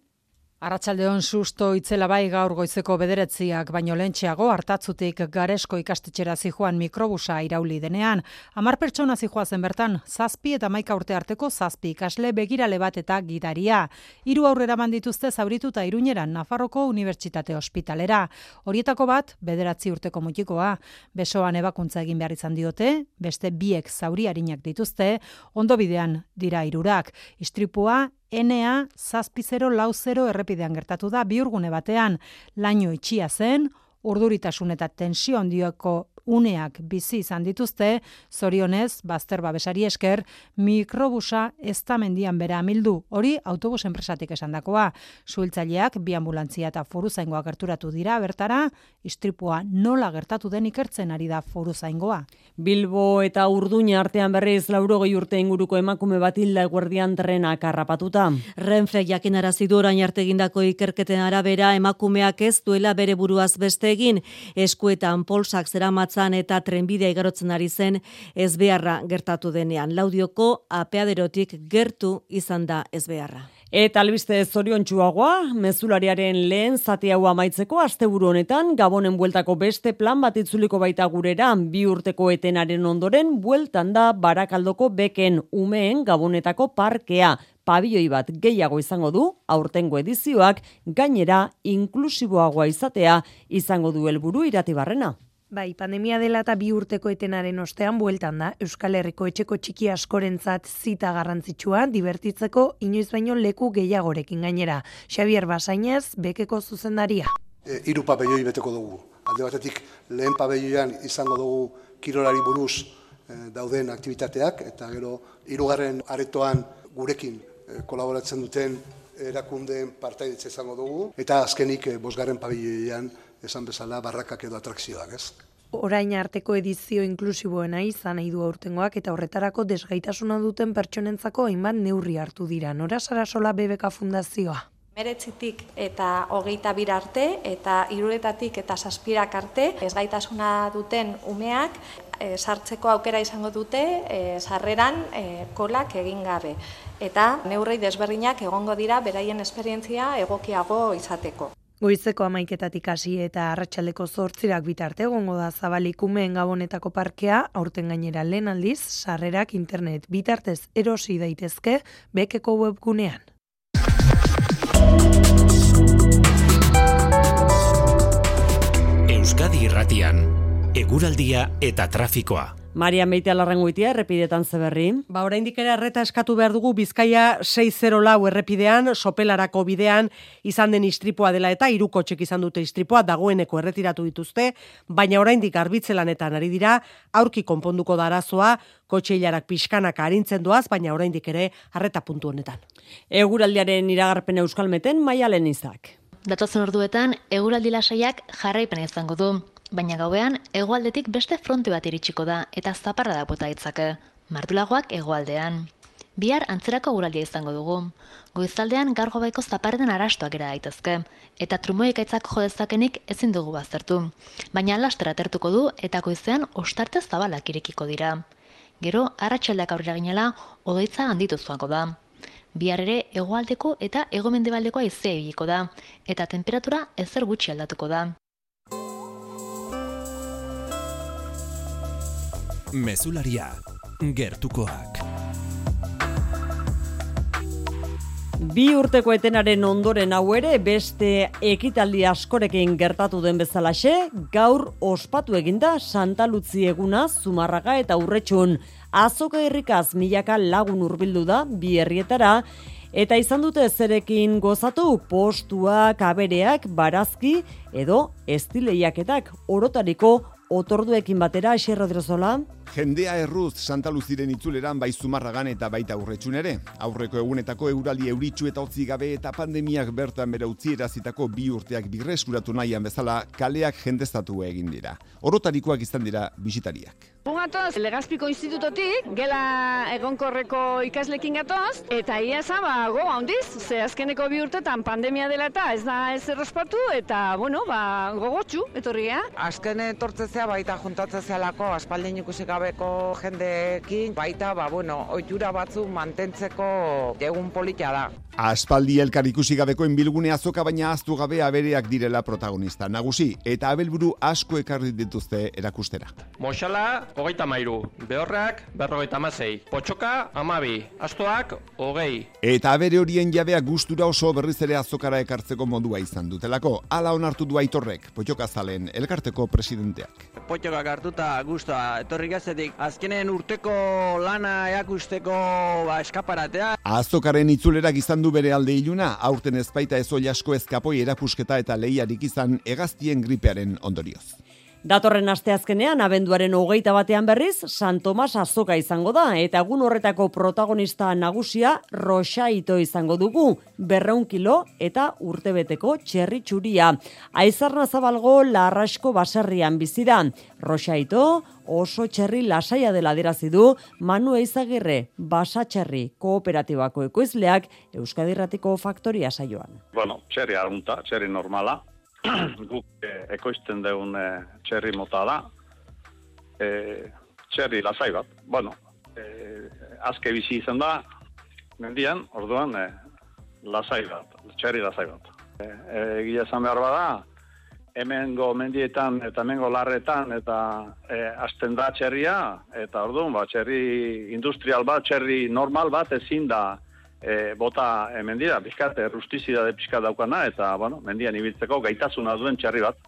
Arratsaldeon susto itzela bai gaur goizeko bederetziak, baino lentxeago hartatzutik garesko ikastetxera zijoan mikrobusa irauli denean. Amar pertsona zijoa zen bertan, zazpi eta maika urte arteko zazpi ikasle begirale bat eta gidaria. Hiru aurrera bandituzte zaurituta iruñeran Nafarroko Unibertsitate Hospitalera. Horietako bat, bederatzi urteko mutikoa, besoan ebakuntza egin behar izan diote, beste biek zauriarinak dituzte, ondo bidean dira irurak. Istripua, Enea zazpizero lauzero errepidean gertatu da biurgune batean, laino itxia zen, urduritasun eta tensio handioko uneak bizi izan dituzte, zorionez, bazter babesari esker, mikrobusa ez da mendian bera amildu, hori autobus enpresatik esandakoa. Suhiltzaileak bi ambulantzia eta foruzaingoa gerturatu dira bertara, istripua nola gertatu den ikertzen ari da foruzaingoa. Bilbo eta Urduña artean berriz laurogei urte inguruko emakume bat hilda eguerdian trena karrapatuta. Renfe jakin arazidu orain arte egindako ikerketen arabera emakumeak ez duela bere buruaz beste egin, eskuetan polsak zeramatzan eta trenbidea igarotzen ari zen ez beharra gertatu denean. Laudioko apeaderotik gertu izan da ez beharra. Eta albiste zorion txuagoa, mezulariaren lehen zati hau amaitzeko asteburu honetan, gabonen bueltako beste plan bat itzuliko baita gurera, bi urteko etenaren ondoren, bueltan da barakaldoko beken umeen gabonetako parkea. Pabioi bat gehiago izango du, aurtengo edizioak, gainera inklusiboagoa izatea izango du helburu iratibarrena. Bai, pandemia dela eta bi urteko etenaren ostean bueltan da, Euskal Herriko etxeko txiki askorentzat zita garrantzitsua, divertitzeko inoiz baino leku gehiagorekin gainera. Xavier Basainez, bekeko zuzendaria. E, iru pabelloi beteko dugu. Alde batetik lehen pabelloian izango dugu kirolari buruz e, dauden aktivitateak, eta gero hirugarren aretoan gurekin e, kolaboratzen duten erakundeen partaidetza izango dugu, eta azkenik e, bosgarren pabelloian esan bezala barrakak edo atrakzioak, ez? Orain arteko edizio inklusiboena izan nahi du aurtengoak eta horretarako desgaitasuna duten pertsonentzako hainbat neurri hartu dira. Nora Sarasola BBK Fundazioa. Meretzitik eta hogeita bir arte eta iruretatik eta saspirak arte ezgaitasuna duten umeak e, sartzeko aukera izango dute e, sarreran e, kolak egin gabe. Eta neurrei desberdinak egongo dira beraien esperientzia egokiago izateko. Goizeko amaiketatik hasi eta arratsaldeko zortzirak bitarte egongo da zabalikumen gabonetako parkea, aurten gainera lehen aldiz, sarrerak internet bitartez erosi daitezke bekeko webgunean. Euskadi irratian, eguraldia eta trafikoa. Maria Meite alarrangoitia errepidetan zeberri. Ba, oraindik ere erreta eskatu behar dugu Bizkaia 604 errepidean, sopelarako bidean izan den istripua dela eta iruko txek izan dute istripua dagoeneko erretiratu dituzte, baina oraindik arbitzelanetan ari dira, aurki konponduko da arazoa, kotxe hilarak pixkanak harintzen doaz, baina oraindik ere arreta puntu honetan. Eguraldiaren iragarpen euskalmeten maialen izak. Datotzen orduetan, eguraldi lasaiak jarraipena izango du baina gauean hegoaldetik beste fronte bat iritsiko da eta zaparra da bota itzake. Martulagoak hegoaldean. Bihar antzerako guraldia izango dugu. Goizaldean gaur gobaiko zaparreten arastoak era daitezke eta trumoiek aitzak jo dezakenik ezin dugu baztertu. Baina lastera atertuko du eta goizean ostarte zabalak irekiko dira. Gero arratsaldeak aurrera ginela odoitza handitu zuako da. Bihar ere hegoaldeko eta hegomendebaldekoa izea ibiliko da eta temperatura ezer gutxi aldatuko da. Mezularia, gertukoak. Bi urteko etenaren ondoren hau ere beste ekitaldi askorekin gertatu den bezalaxe, gaur ospatu eginda Santa Luzi eguna Zumarraga eta Urretxun. Azoka herrikaz milaka lagun hurbildu da bi herrietara eta izan dute zerekin gozatu postuak, abereak, barazki edo estileiaketak orotariko otorduekin batera, Xerro Drozola. Jendea erruz Santa Luziren itzuleran bai zumarragan eta baita aurretxun ere. Aurreko egunetako eurali euritxu eta otzi gabe eta pandemiak bertan bera utzierazitako bi urteak birreskuratu nahian bezala kaleak jendeztatu egin dira. Orotarikoak izan dira bisitariak. Bugatoz, Legazpiko institutotik, gela egonkorreko ikaslekin gatoz, eta ia zaba, go, handiz, ze azkeneko bi urtetan pandemia dela eta ez da ez errespatu, eta, bueno, ba, gogotxu, etorria. Azken etortzezea baita juntatzezea lako, aspaldin ikusi gabeko jendeekin, baita, ba, bueno, oitura batzu mantentzeko egun polita da. Aspaldi elkar ikusi gabeko enbilgune azoka baina aztu gabe abereak direla protagonista. Nagusi, eta abelburu asko ekarri dituzte erakustera. Moxala, hogeita mairu. Behorrak, berrogeita mazei. Potxoka, amabi. Astoak, hogei. Eta abere horien jabea gustura oso berriz ere azokara ekartzeko modua izan dutelako. Ala onartu du aitorrek, potxoka zalen, elkarteko presidenteak. Potxokak hartuta guztua, etorri gazetik, azkenen urteko lana eakusteko ba, eskaparatea. Azokaren itzulerak izan du bere alde iluna, aurten ezpaita ez asko ezkapoi erakusketa eta lehiarik izan egaztien gripearen ondorioz. Datorren asteazkenean abenduaren hogeita batean berriz, San Tomas azoka izango da, eta egun horretako protagonista nagusia Rosaito izango dugu, berreun kilo eta urtebeteko txerri txuria. Aizarna zabalgo larrasko baserrian bizida. Rosaito oso txerri lasaia dela derazi du Manu Eizagirre basatxerri kooperatibako ekoizleak Euskadirratiko faktoria saioan. Bueno, txerri argunta, txerri normala, guk eh, ekoizten deun eh, txerri mota da, eh, txerri lasai bat, bueno, eh, azke bizi izan da, mendian, orduan, eh, lasai bat, txerri lasai bat. Eh, eh, egia esan behar bada, hemengo mendietan eta hemengo larretan eta eh, asten da txerria, eta orduan, ba, txerri industrial bat, txerri normal bat ezin da, e, bota e, mendira, bizkat, rustizida de pizkat daukana, eta, bueno, mendian ibiltzeko gaitasuna duen txarri bat.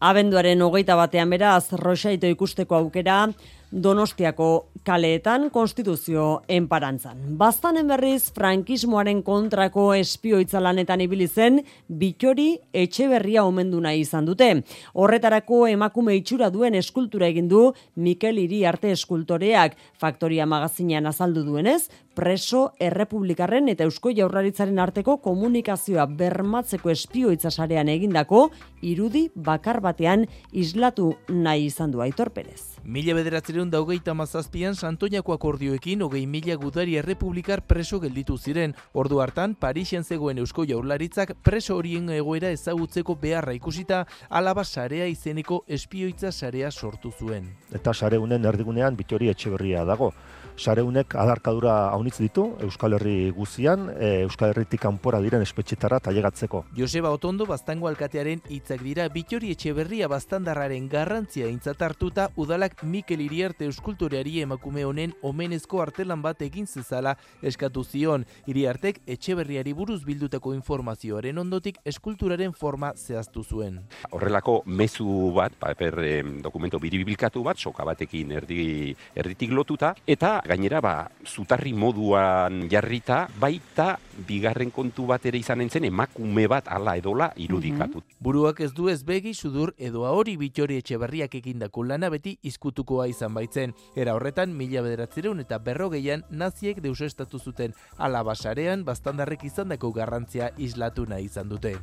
Abenduaren hogeita batean beraz, Rosaito ikusteko aukera, Donostiako kaleetan konstituzio enparantzan. Bastanen berriz, frankismoaren kontrako espioitza lanetan ibili zen, bitxori etxe berria omendu nahi izan dute. Horretarako emakume itxura duen eskultura egin du Mikel Iri arte eskultoreak faktoria magazinean azaldu duenez, preso errepublikarren eta eusko jaurlaritzaren arteko komunikazioa bermatzeko espioitza sarean egindako irudi bakar batean islatu nahi izan du Aitor Perez. Mila bederatzeren daugeita mazazpian Santoñako akordioekin hogei mila gudari errepublikar preso gelditu ziren. Ordu hartan, Parixen zegoen eusko jaurlaritzak preso horien egoera ezagutzeko beharra ikusita alaba sarea izeneko espioitza sarea sortu zuen. Eta sare unen erdigunean bitori etxe berria dago. Sareunek adarkadura haunitz ditu Euskal Herri guzian, e, Euskal Herritik kanpora diren espetxetara tailegatzeko. Joseba Otondo Baztango alkatearen hitzak dira Bitori Etxeberria Baztandarraren garrantzia aintzat hartuta udalak Mikel Iriarte euskultoreari emakume honen omenezko artelan bat egin zezala eskatu zion. Iriartek Etxeberriari buruz bildutako informazioaren ondotik eskulturaren forma zehaztu zuen. Horrelako mezu bat, ba, per, dokumento biribilkatu bat, soka batekin erdi, erditik lotuta, eta gainera ba zutarri moduan jarrita baita bigarren kontu bat ere izan entzen emakume bat ala edola irudikatu. Mhm. Buruak ez du ez begi sudur edo hori bitxori etxeberriak egindako lana beti izkutukoa izan baitzen. Era horretan mila bederatzereun eta berrogeian naziek deusestatu zuten ala basarean bastandarrek izandako garrantzia islatu nahi izan dute.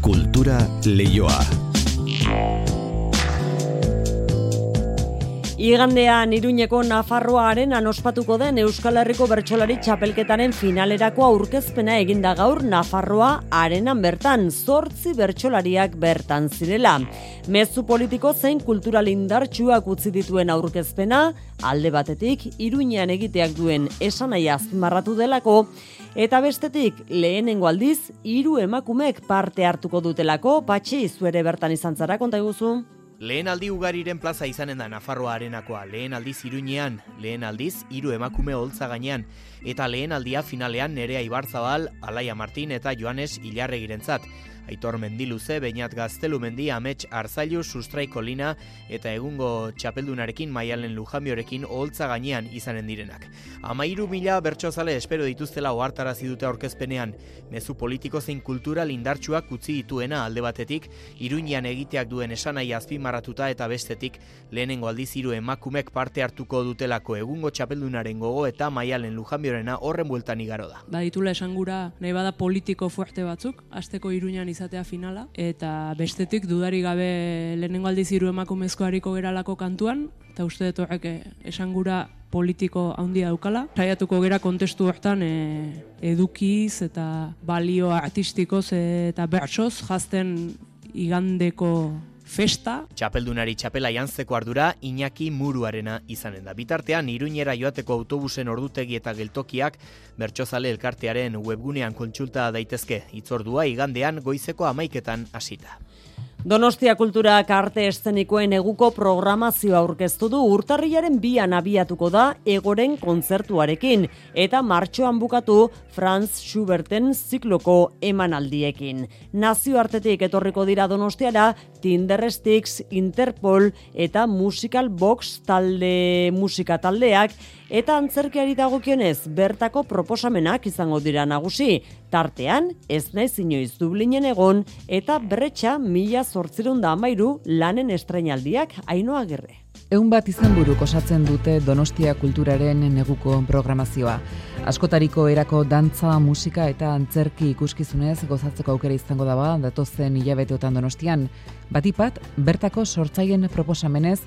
Kultura leioa. Igandean Iruñeko Nafarroa arenan ospatuko den Euskal Herriko Bertsolari Txapelketaren finalerako aurkezpena eginda gaur Nafarroa arenan bertan zortzi bertsolariak bertan zirela. Mezu politiko zein kultural indartsuak utzi dituen aurkezpena, alde batetik Iruñean egiteak duen esanaia azpimarratu delako, eta bestetik lehenengo aldiz hiru emakumek parte hartuko dutelako, patxi zuere bertan izan zara konta iguzu? Lehen aldi ugariren plaza izanen da Nafarroa arenakoa, lehen aldiz iruñean, lehen aldiz hiru emakume holtza gainean, eta lehen aldia finalean nerea Ibarzabal, Alaia Martin eta Joanes Ilarregirentzat. Aitor Mendiluze, Beñat Gaztelu Mendi, Amets Arzailu, Sustraiko Lina eta egungo txapeldunarekin maialen lujamiorekin oholtza gainean izanen direnak. Amairu mila bertxozale espero dituztela ohartarazi dute aurkezpenean, mezu politiko zein kultura lindartsuak utzi dituena alde batetik, iruñean egiteak duen esanai azpimarratuta eta bestetik, lehenengo aldiz hiru emakumek parte hartuko dutelako egungo txapeldunaren gogo eta maialen lujamiorena horren bueltan igaro da. Ba ditula esangura, nahi bada politiko fuerte batzuk, asteko iruñan izatea finala eta bestetik dudari gabe lehenengo aldiz hiru emakumezko hariko geralako kantuan eta uste dut horrek eh, esangura politiko handia daukala. Saiatuko gera kontestu hortan e, edukiz eta balio artistikoz eta bertsoz jazten igandeko festa. Txapeldunari txapela jantzeko ardura Iñaki Muruarena izanen da. Bitartean, iruñera joateko autobusen ordutegi eta geltokiak bertsozale elkartearen webgunean kontsulta daitezke. Itzordua igandean goizeko amaiketan hasita. Donostia Kultura arte eszenikoen eguko programazioa aurkeztu du urtarrilaren bian abiatuko da egoren kontzertuarekin eta martxoan bukatu Franz Schuberten zikloko emanaldiekin. Nazioartetik etorriko dira Donostiara Tinder Sticks, Interpol eta Musical Box talde musika taldeak Eta antzerkiari dagokionez, bertako proposamenak izango dira nagusi. Tartean, ez naiz inoiz Dublinen egon, eta bretxa mila zortzirun da amairu lanen estrainaldiak ainoa gerre. Eun bat izan buruk osatzen dute Donostia kulturaren neguko programazioa. Askotariko erako dantza, musika eta antzerki ikuskizunez gozatzeko aukera izango daba datozen hilabeteotan Donostian. Batipat, bertako sortzaien proposamenez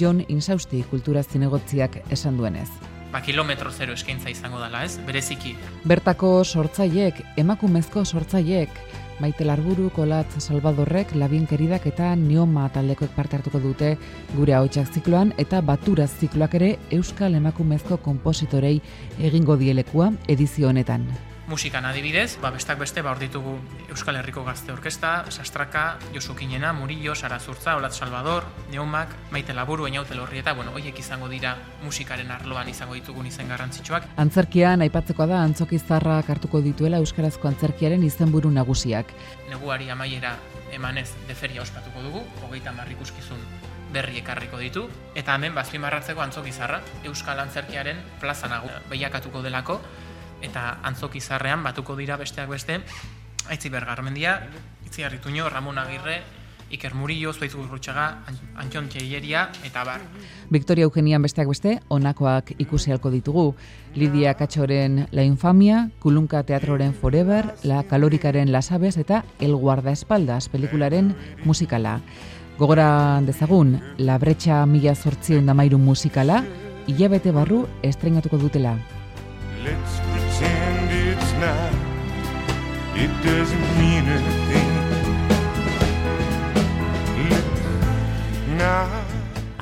Jon Insausti kultura zinegotziak esan duenez. Ba, kilometro zero eskaintza izango dela, ez? Bereziki. Bertako sortzaiek, emakumezko sortzaiek, Maite Larburu, Kolatz Salvadorrek, Labin Keridak eta Neoma taldekoek parte hartuko dute. Gure hautsak zikloan eta Baturaz zikloak ere Euskal Emakumezko konpositorei egingo dielekua edizio honetan musikan adibidez, ba, bestak beste ba, ditugu Euskal Herriko Gazte Orkesta, Sastraka, Josu Kinena, Murillo, Sara Zurtza, Olat Salvador, Neumak, Maite Laburu, Einaute Lorri eta, bueno, hoiek izango dira musikaren arloan izango ditugun izen garrantzitsuak. Antzerkian aipatzeko da antzoki zarrak hartuko dituela Euskarazko antzerkiaren izenburu nagusiak. Neguari amaiera emanez deferia ospatuko dugu, hogeita marrikuskizun berri ekarriko ditu, eta hemen bazpimarratzeko antzokizarra, Euskal Antzerkiaren plaza nago behiakatuko delako, eta antzoki zarrean batuko dira besteak beste, Aitzi Bergarmendia, Itzi Arrituño, Ramon Agirre, Iker Murillo, Zuaiz Gurrutxaga, Antxon Txeieria, eta bar. Victoria Eugenian besteak beste, onakoak ikusi halko ditugu. Lidia Katxoren La Infamia, Kulunka Teatroren Forever, La Kalorikaren Las Aves eta El Guardaespaldas pelikularen musikala. Gogora dezagun, La Brecha Mila Zortzion Damairu musikala, hilabete barru estrenatuko dutela. It doesn't mean anything.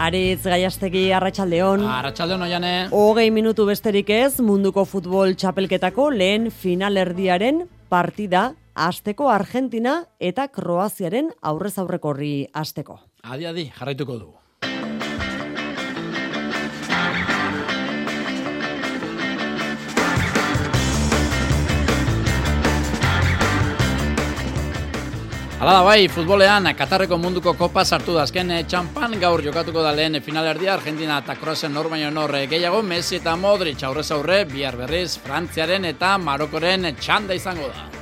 Aritz Gaiastegi Arratsaldeon. Arratsaldeon oiane. Hogei minutu besterik ez munduko futbol txapelketako lehen finalerdiaren partida Azteko Argentina eta Kroaziaren aurrez aurrekorri asteko. Adi adi, jarraituko dugu. Hala da bai, futbolean, Katarreko munduko kopa sartu da azken eh, txampan gaur jokatuko da lehen finalerdia Argentina eta Kroazen nor baino nor eh, gehiago Messi eta Modric aurrez aurre bihar berriz Frantziaren eta Marokoren txanda izango da.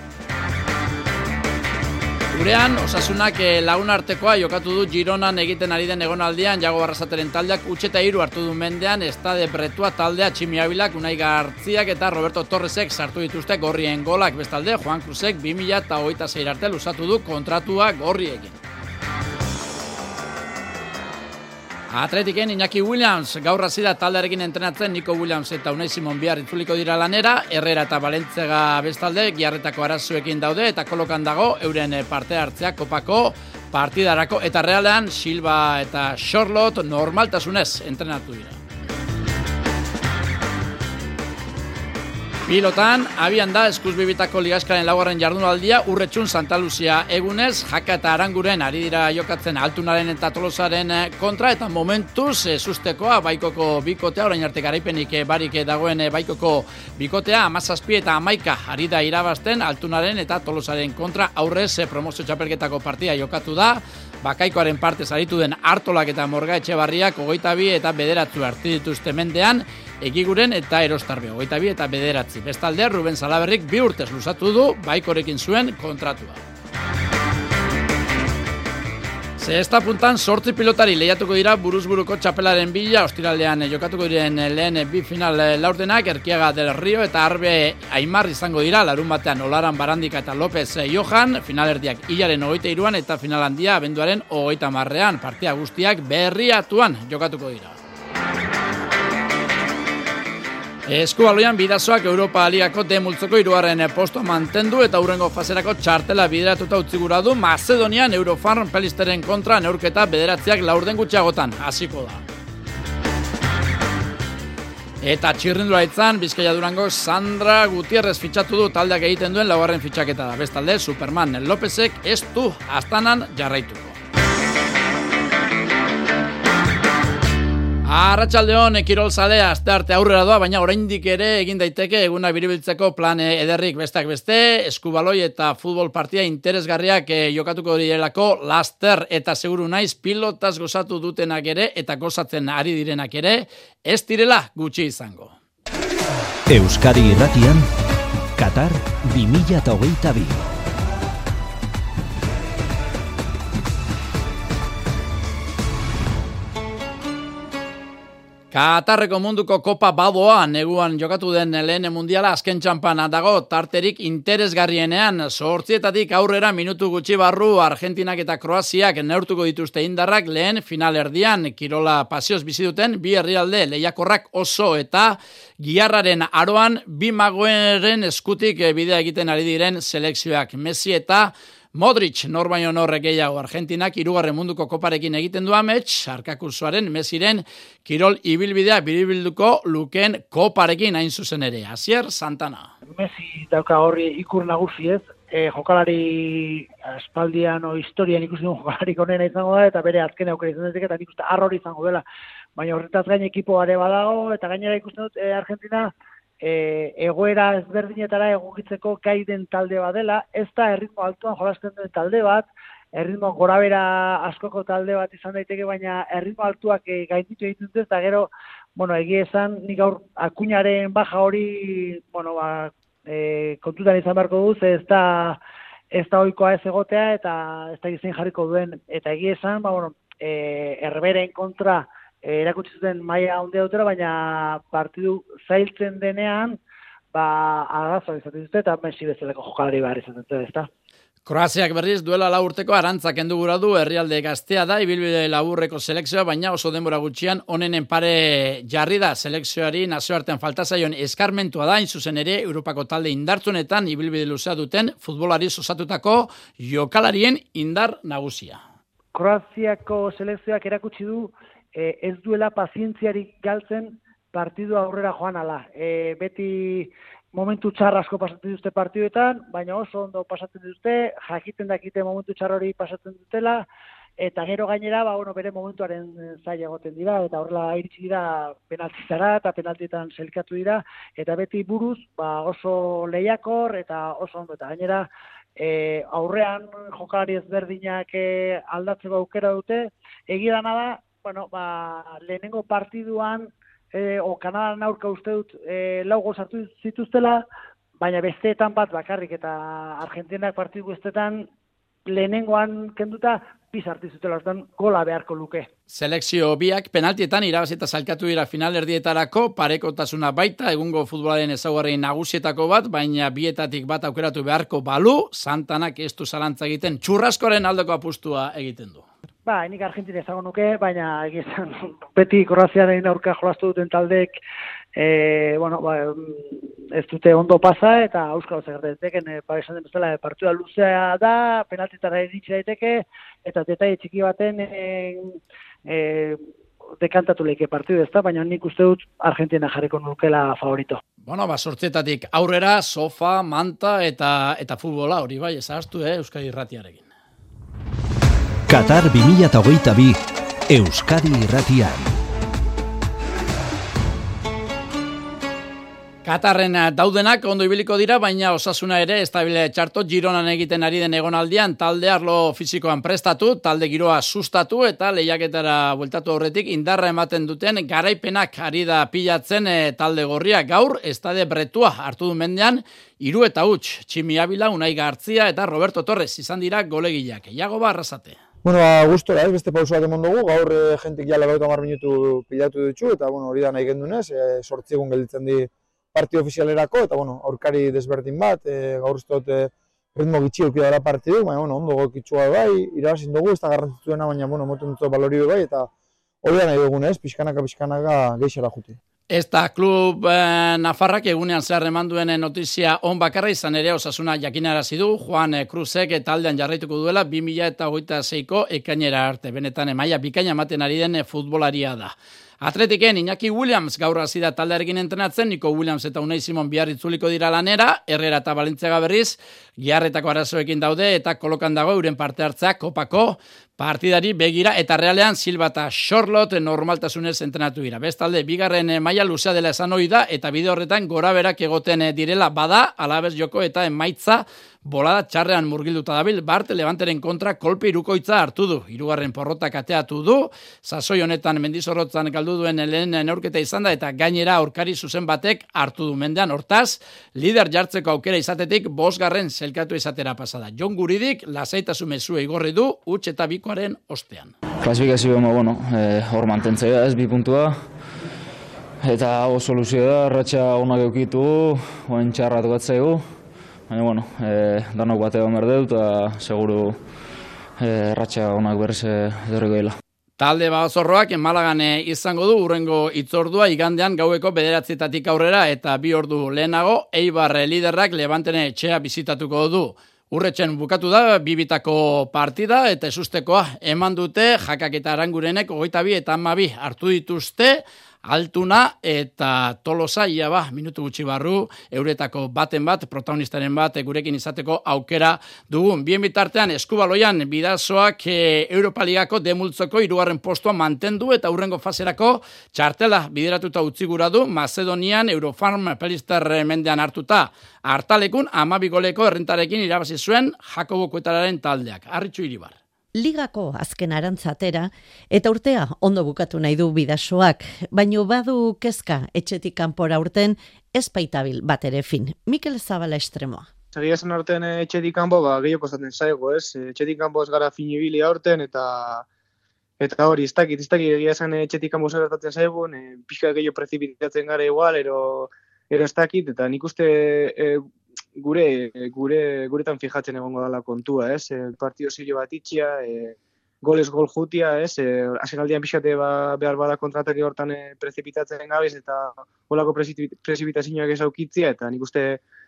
Gurean, osasunak eh, lagun artekoa jokatu du Gironan egiten ari den egonaldian Jago Barrasateren taldeak utxeta hiru hartu du mendean Estade Bretua taldea Tximiabilak, Unai Gartziak eta Roberto Torresek sartu dituzte gorrien golak bestalde Juan Cruzek 2000 eta hogeita arte luzatu du kontratua gorriekin. Atletiken Iñaki Williams gaur hasi da taldearekin entrenatzen Nico Williams eta Unai Simon bihar itzuliko dira lanera, Herrera eta Balentzega bestalde giarretako arazuekin daude eta kolokan dago euren parte hartzea kopako partidarako eta realean Silva eta Charlotte normaltasunez entrenatu dira. Pilotan, abian da eskuz bibitako ligaskaren laugarren jardunaldia urretxun Santa Lucia egunez, jaka eta aranguren ari dira jokatzen altunaren eta tolosaren eh, kontra, eta momentuz e, sustekoa baikoko bikotea, orain arte garaipenik e, barik dagoen baikoko bikotea, amazazpi eta amaika ari da irabazten altunaren eta tolosaren kontra, aurrez e, promozio txapelketako partia jokatu da, bakaikoaren parte zaritu den hartolak eta morga etxe barriak, ogoita bi eta bederatzu hartu dituzte mendean, egiguren eta erostarbe, ogeita bi eta bederatzi. Bestalde, Ruben Salaberrik bi urtez luzatu du, baikorekin zuen kontratua. Ze esta puntan sortzi pilotari lehiatuko dira buruzburuko txapelaren bila, ostiraldean jokatuko diren lehen bi final laurdenak, Erkiaga del Rio eta Arbe Aimar izango dira, larun batean Olaran Barandika eta López Johan, finalerdiak hilaren ogeita iruan eta final handia abenduaren ogeita marrean, partia guztiak berriatuan jokatuko dira. Eskubaloian bidazoak Europa Ligako demultzoko iruaren posto mantendu eta urrengo fazerako txartela bideratuta utzi gura du Macedonian Eurofarm pelisteren kontra neurketa bederatziak laurden gutxiagotan hasiko da. Eta txirrindura itzan, Bizkaia Durango Sandra Gutierrez fitxatu du taldeak egiten duen laugarren fitxaketa da. Bestalde, Superman Lopezek ez du astanan jarraituko. Arratxaldeon, Kirol Zalea, azte arte aurrera doa, baina oraindik ere egin daiteke eguna biribiltzeko plan ederrik bestak beste, eskubaloi eta futbol partia interesgarriak eh, jokatuko direlako laster eta seguru naiz pilotaz gozatu dutenak ere eta gozatzen ari direnak ere, ez direla gutxi izango. Euskadi Irratian, Qatar 2022. Katarreko munduko kopa badoa neguan jokatu den lehen mundiala azken txampana dago. Tarterik interesgarrienean sortzietatik aurrera minutu gutxi barru Argentinak eta Kroaziak neurtuko dituzte indarrak lehen final erdian Kirola pasioz bizi duten bi herrialde lehiakorrak oso eta giarraren aroan bi magoeren eskutik bidea egiten ari diren selekzioak. Messi eta Modric, norbaino norre gehiago Argentinak irugarren munduko koparekin egiten du amets, arkakursoaren mesiren kirol ibilbidea biribilduko luken koparekin hain zuzen ere. Azier, Santana. Messi dauka horri ikur nagusi ez, e, jokalari espaldian o historian ikusi duen jokalari konena izango da, eta bere azken aukera izan dut, eta nik uste arrori izango dela. Baina horretaz gain ekipo are badago, eta gainera ikusten dut e, Argentina, e, egoera ezberdinetara egokitzeko gai den talde bat dela, ez da erritmo altuan jolasten duen talde bat, erritmo gorabera askoko talde bat izan daiteke, baina erritmo altuak e, gainditu egiten dut, eta gero, bueno, egia esan, nik gaur akuñaren baja hori, bueno, ba, e, kontutan izan beharko duz, ez da, ez da oikoa ez egotea, eta ez da gizien jarriko duen, eta egia esan, ba, bueno, e, erberen kontra, Eh, erakutsi zuten maila handia dutera, baina partidu zailtzen denean, ba, arazo izaten dute, eta Messi bezaleko jokalari behar izaten dute, ezta? Kroaziak berriz duela la urteko arantzak endu du herrialde gaztea da, ibilbide laburreko selekzioa, baina oso denbora gutxian onenen pare jarri da selekzioari nazioartean faltazaion eskarmentua da, zuzen ere, Europako talde indartzunetan ibilbide luzea duten futbolari osatutako jokalarien indar nagusia. Kroaziako selekzioak erakutsi du e, ez duela pazientziarik galtzen partidu aurrera joan ala. E, beti momentu txar asko pasatzen dute partiduetan, baina oso ondo pasatzen dute, jakiten dakite momentu txar hori pasatzen dutela, eta gero gainera, ba, bueno, bere momentuaren zaila egoten dira, eta horrela iritsi dira penaltizara eta penaltietan selkatu dira, eta beti buruz ba, oso lehiakor eta oso ondo, eta gainera, e, aurrean jokalari ezberdinak e, aldatzeko aukera dute, egidana da, bueno, ba, lehenengo partiduan, e, o Kanadan aurka uste dut, e, lau gozartu zituztela, baina besteetan bat bakarrik eta Argentinak partidu besteetan lehenengoan kenduta bizartu zutela, orduan gola beharko luke. Selekzio biak penaltietan irabazita salkatu dira final erdietarako, parekotasuna baita, egungo futbolaren ezaugarri nagusietako bat, baina bietatik bat aukeratu beharko balu, santanak ez du zalantza egiten, txurraskoren aldeko apustua egiten du. Ba, nik Argentina ezago nuke, baina egizan, beti Kroaziaren aurka jolastu duten taldek, e, bueno, ba, ez dute ondo pasa, eta Euskal Oza gerteteken, e, ba, esan den bezala, partida luzea da, penaltitara editxe daiteke, eta detai txiki baten, e, e, dekantatu leike partidu ez da, baina nik uste dut Argentina jarriko nukela favorito. Bueno, ba, sortzetatik aurrera, sofa, manta eta eta futbola hori bai, ezaztu, eh, Euskadi irratiarekin. Qatar 2022 Euskadi Irratian. Katarren eh, daudenak ondo ibiliko dira, baina osasuna ere estabile txarto gironan egiten ari den egonaldian talde arlo fizikoan prestatu, talde giroa sustatu eta lehiaketara bueltatu horretik indarra ematen duten garaipenak ari da pilatzen e, talde gorria gaur estade bretua hartu du mendean iru eta huts, Tximi Abila, Unai Gartzia eta Roberto Torres izan dira golegileak. Iago barrazate. Bueno, ba, gustora, ez, beste pausa bat emon dugu, gaur e, jentik jala gauta mar minutu pilatu ditu, eta bueno, hori da nahi gendunez, e, sortzi egun gelditzen di partio ofizialerako, eta bueno, aurkari desberdin bat, e, gaur ez dut e, ritmo gitxi eukio dara partidu, baina bueno, ondo gokitxua bai, irabazin dugu, ez da garrantzitzuena, baina bueno, moten dut balori bai, eta hori da nahi dugunez, pixkanaka, pixkanaka geixera juti. Ez da klub eh, Nafarrak egunean zehar eman duen notizia on bakarra izan ere osasuna jakinarazi du Juan eh, Cruzek taldean jarraituko duela 2026ko ekainera arte. Benetan emaia bikaina ematen ari den futbolaria da. Atletiken Iñaki Williams gaur hasi da taldearekin entrenatzen, Nico Williams eta Unai Simon bihar itzuliko dira lanera, Herrera eta Valentziaga berriz, giarretako arazoekin daude eta kolokan dago euren parte hartzak kopako partidari begira eta realean Silva eta Charlotte normaltasunez entrenatu dira. Bestalde, bigarren eh, maila luzea dela esan hori da eta bide horretan gora berak egoten eh, direla bada, alabez joko eta emaitza bolada txarrean murgilduta dabil, Bart Levanteren kontra kolpe irukoitza hartu du. Hirugarren porrota kateatu du, sasoi honetan mendizorrotzan galdu duen lehen neurketa izan da, eta gainera aurkari zuzen batek hartu du mendean. Hortaz, lider jartzeko aukera izatetik, bosgarren zelkatu izatera pasada. Jon Guridik, lasaitasu mezu igorri du, utx eta bikoaren ostean. Klasifikazio bueno, eh, hor mantentzea ez bi puntua, eta hau soluzio da, ratxa onak eukitu, oen txarrat gatzegu, baina bueno, e, danok bate egon berdeu eta seguru e, ratxa onak berriz edurriko dela. Talde bazorroak Malagan izango du urrengo itzordua igandean gaueko bederatzietatik aurrera eta bi ordu lehenago Eibar liderrak Levantene etxea bizitatuko du. Urretxen bukatu da bibitako partida eta esustekoa eman dute jakak eta arangurenek ogoita bi eta amabi hartu dituzte altuna eta tolosa ia ba, minutu gutxi barru, euretako baten bat, protagonistaren bat, gurekin izateko aukera dugun. Bien bitartean, eskubaloian bidazoak e, Europa Ligako demultzoko irugarren postua mantendu eta urrengo faserako txartela bideratuta utzi gura du, Macedonian Eurofarm Pelister mendean hartuta. Artalekun, amabigoleko errentarekin irabazi zuen Jakobo Kuetararen taldeak. Arritxu iribar ligako azken arantzatera, eta urtea ondo bukatu nahi du bidasoak, baino badu kezka etxetik kanpora urten ez baitabil bat ere fin. Mikel Zabala estremoa. Zagia esan artean eh, etxetik kanpo, ba, gehiago kostaten zaigo, ez? Eh, etxetik kanpo ez gara fin ibili aurten, eta eta hori, ez dakit, ez dakit, egia esan eh, etxetik kanpo zertatzen zaigu, e, pixka gehiago prezipitatzen gara igual, ero, ero ez dakit, eta nik uste e, gure gure guretan fijatzen egongo dala kontua, ez? E, partio zilo bat itxia, e, goles gol jutia, ez? E, Asenaldian pixate ba, behar bada kontratari hortan e, prezipitatzen gabiz eta holako prezipitazioak ez aukitzia eta nik uste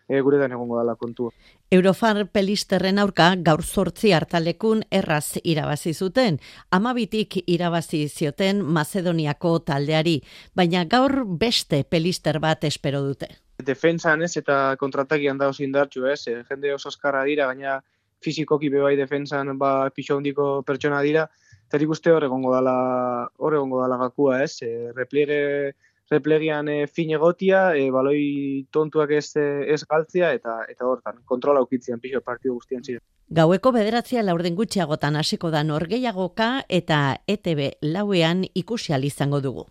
e, guretan egongo dala kontua. Eurofar pelisterren aurka gaur sortzi hartalekun erraz irabazi zuten. Amabitik irabazi zioten Macedoniako taldeari, baina gaur beste pelister bat espero dute defensan ez eta kontratakian da oso indartxu ez, e, jende oso eskarra dira, gaina fizikoki bebai defensan ba, pixo handiko pertsona dira, eta nik uste hor egongo dala, hor egongo dala gakua ez, e, repliege, replegian e, fin egotia, e, baloi tontuak ez, ez galtzia, eta eta hortan, kontrola ukitzean pixo partidu guztian ziren. Gaueko bederatzia laurden gutxiagotan hasiko da norgeiagoka eta ETB lauean ikusial izango dugu.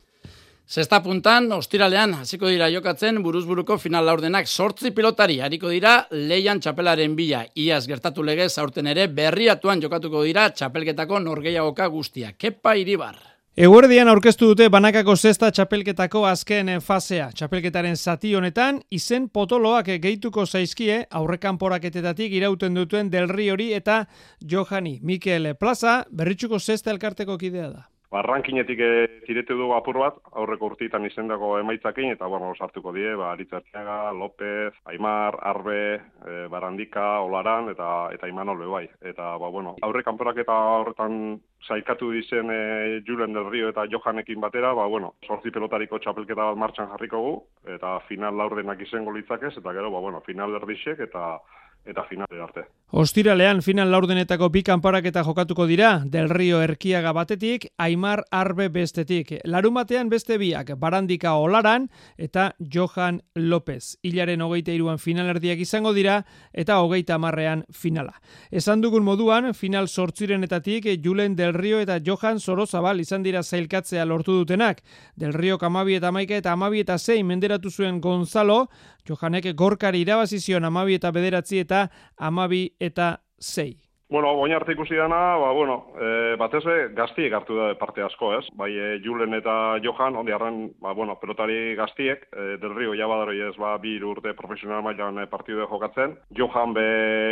Zesta puntan, ostiralean, hasiko dira jokatzen, buruzburuko final laurdenak sortzi pilotari, hariko dira leian txapelaren bila. Iaz gertatu legez, aurten ere, berriatuan jokatuko dira txapelketako norgeiagoka guztia. Kepa iribar. Eguerdian aurkeztu dute banakako zesta txapelketako azken fasea. Txapelketaren zati honetan, izen potoloak gehituko zaizkie aurrekan poraketetatik irauten dutuen Del hori eta Johani. Mikel Plaza, berritxuko zesta elkarteko kidea da ba, rankinetik e, tiretu dugu apur bat, aurreko urtitan izendako emaitzakin, eta bueno, sartuko die, ba, Aritzartiaga, López, Aimar, Arbe, e, Barandika, Olaran, eta eta Iman Olbe bai. Eta, ba, bueno, aurre kanporak eta horretan saikatu dizen e, Julen del Rio eta Johanekin batera, ba, bueno, sortzi pelotariko txapelketa bat martxan jarriko gu, eta final laurdenak izango litzakez, eta gero, ba, bueno, final erdixek, eta eta finale arte. Ostiralean final laurdenetako bi kanparak eta jokatuko dira, Del Rio Erkiaga batetik, Aimar Arbe bestetik. Larun batean beste biak, Barandika Olaran eta Johan López. Ilaren hogeita iruan finalerdiak izango dira eta hogeita marrean finala. Esan dugun moduan, final sortzirenetatik, Julen Del Rio eta Johan Sorozabal izan dira zailkatzea lortu dutenak. Del Rio kamabi eta maika eta amabi eta zein menderatu zuen Gonzalo, Johanek gorkari irabazizion amabi eta bederatzi eta amabi eta zei. Bueno, boina arte ikusi dana, ba, bueno, e, batez be, gaztiek hartu da parte asko, ez? Bai, e, Julen eta Johan, ondi arren, ba, bueno, pelotari gaztiek, e, del Rio jabadaroi ez, ba, bi urte profesional mailan e, partidu jokatzen. Johan be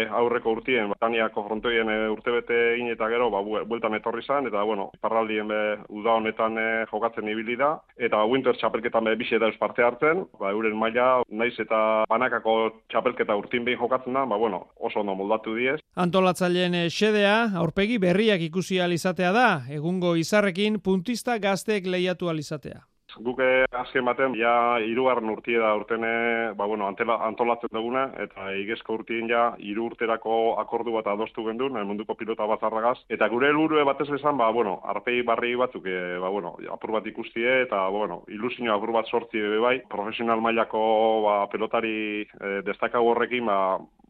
aurreko urtien, ba, Taniako frontoien e, urte bete eta gero, ba, bueltan etorri zan, eta, bueno, parraldien be, uda honetan e, jokatzen ibili da, eta Winter txapelketan be, bise da parte hartzen, ba, euren maila, naiz eta banakako txapelketa urtin behin jokatzen da, ba, bueno, oso ondo moldatu diez. Antolatzaile taldearen eh, xedea, aurpegi berriak ikusi alizatea da, egungo izarrekin puntista gazteek lehiatu alizatea. Guk azken baten, ja, irugarren urtie da urtene, ba, bueno, antela, antolatzen duguna, eta igezko urtien ja, iru urterako akordu bat adostu gendun, munduko pilota batzarragaz. Eta gure helburu batez esan, ba, bueno, arpei barri batzuk, e, ba, bueno, apur bat ikustie, eta, bueno, ilusio apur bat sortzi bai, profesional mailako ba, pelotari e, destakago horrekin, ba,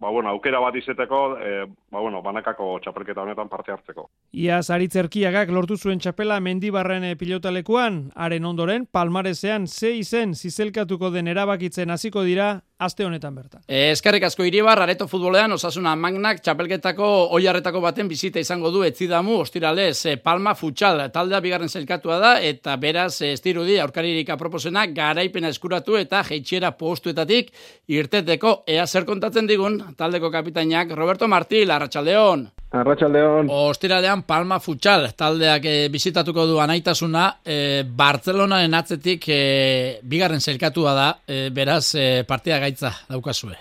ba, bueno, aukera bat izeteko, e, ba, bueno, banakako txapelketa honetan parte hartzeko. Ia zaritzerkiagak lortu zuen txapela mendibarren eh, pilotalekuan, haren ondoren, palmarezean ze izen zizelkatuko den erabakitzen hasiko dira, aste honetan bertan. E, eskerrik asko iribar, areto futbolean, osasuna magnak, txapelketako oiarretako baten bizita izango du etzidamu, ostiralez, e, palma futsal, taldea bigarren zelkatua da, eta beraz, ez dirudi, aurkaririk aproposena, garaipena eskuratu eta jeitxera postuetatik irteteko, ea zer kontatzen digun, taldeko kapitainak Roberto Martil, Arratsaldeon. Arratsaldeon. Ostiralean Palma Futsal taldeak e, bizitatuko du anaitasuna, e, Barcelonaren atzetik e, bigarren zelkatua da, e, beraz e, partida gaitza daukazue.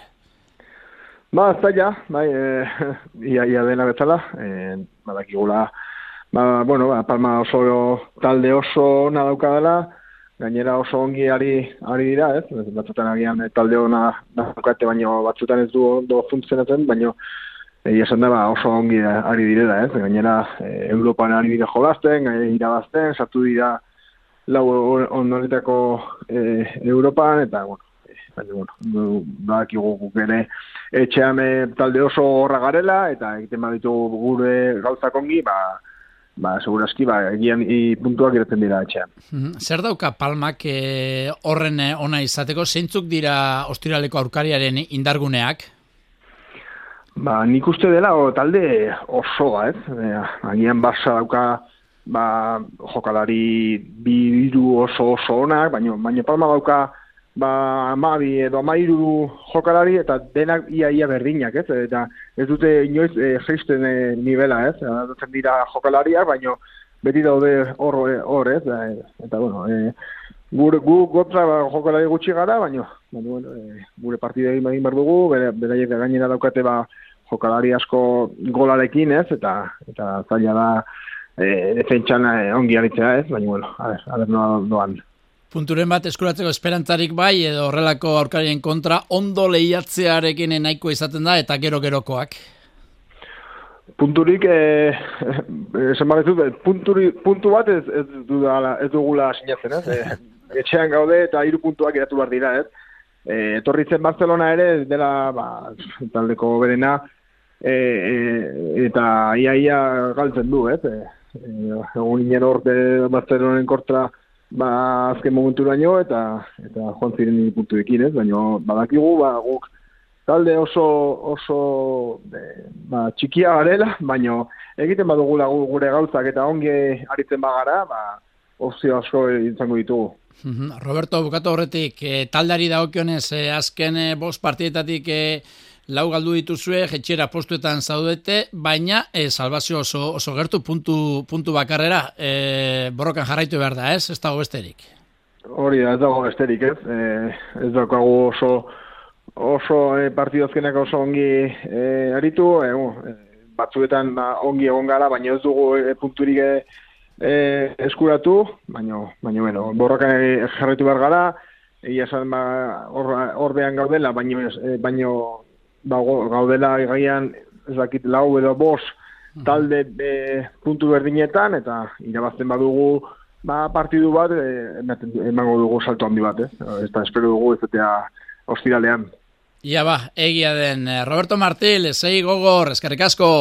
Ba, zaila, bai, e, ia, ia dena bezala, e, badakigula, ba, bueno, ba, Palma oso talde oso ona daukadala, gainera oso ongi ari, ari dira, ez? Batzutan agian eh, talde hona daukate, baino batzutan ez du ondo funtzionatzen, baino egia esan da ba, oso ongi ari direla, ez? Gainera e, Europan ari dira jolazten, e, irabazten, sartu dira lau ondoretako e, Europan, eta, bueno, baina, bueno, badak guk ere etxean talde oso horra garela, eta egiten baditu gure gauzak ongi, ba, ba, segurazki, ba, egian i puntuak iretzen dira etxean. Mhm. Zer dauka palmak e, horren eh, ona izateko, zeintzuk dira ostiraleko aurkariaren indarguneak? Ba, nik uste dela, o, talde osoa, ez? E, agian basa dauka, ba, jokalari biru oso oso onak, baina, baina palma dauka, ba, amabi edo amairu jokalari eta denak ia ia berdinak, ez? Eta ez dute inoiz e, geisten e, nivela, ez? Eta dira jokalariak, baino beti daude hor, hor ez? Eta, bueno, e, gure, gu gotra ba, jokalari gutxi gara, baino, bueno, e, gure partida egin behar dugu, beraiek gainera daukate ba, jokalari asko golarekin, ez? Eta, eta zaila da e, defentsan ongi aritzea, ez? Baina, bueno, a ver, a ver, no, doan punturen bat eskuratzeko esperantzarik bai edo horrelako aurkarien kontra ondo lehiatzearekin nahiko izaten da eta gero gerokoak. Punturik eh esan punturi, puntu bat ez ez dudala ez dugula sinatzen, ez? Eh, etxean gaude eta hiru puntuak eratu bar dira, ez? Eh etorritzen Barcelona ere dela ba taldeko berena e, e, eta iaia galtzen du, ez? Eh, egun inen orte Barcelonen kontra ba, azken momentu baino eta eta joan ziren puntu ekin, ez? Baina badakigu, ba, guk talde oso oso de, ba, txikia garela, baina egiten badugula gure gauzak eta ongi aritzen bagara, ba, opzio asko izango ditugu. Mhm. Roberto, bukatu horretik, e, taldeari daokionez, e, azken e, bost partietatik e, lau galdu dituzue, jetxera postuetan zaudete, baina e, salvazio oso, oso gertu puntu, puntu bakarrera e, borrokan jarraitu behar da, ez? Ez dago besterik. Hori da, ez dago besterik, ez? E, ez dago oso oso e, partidozkenak oso ongi e, aritu, e, batzuetan ba, ongi egon gara, baina ez dugu e, punturik e, eskuratu, baina, baina, bueno, borrokan jarraitu behar gara, egia esan ba, ordean gaudela, baino, baino ba, gaudela gaian ez dakit lau edo bos talde e, puntu berdinetan eta irabazten badugu ba, partidu bat e, emango dugu salto handi bat, eh? Eta espero dugu ez etea ostiralean. Ia ba, egia den, eh, Roberto Martil, zei gogor, eskerrik asko.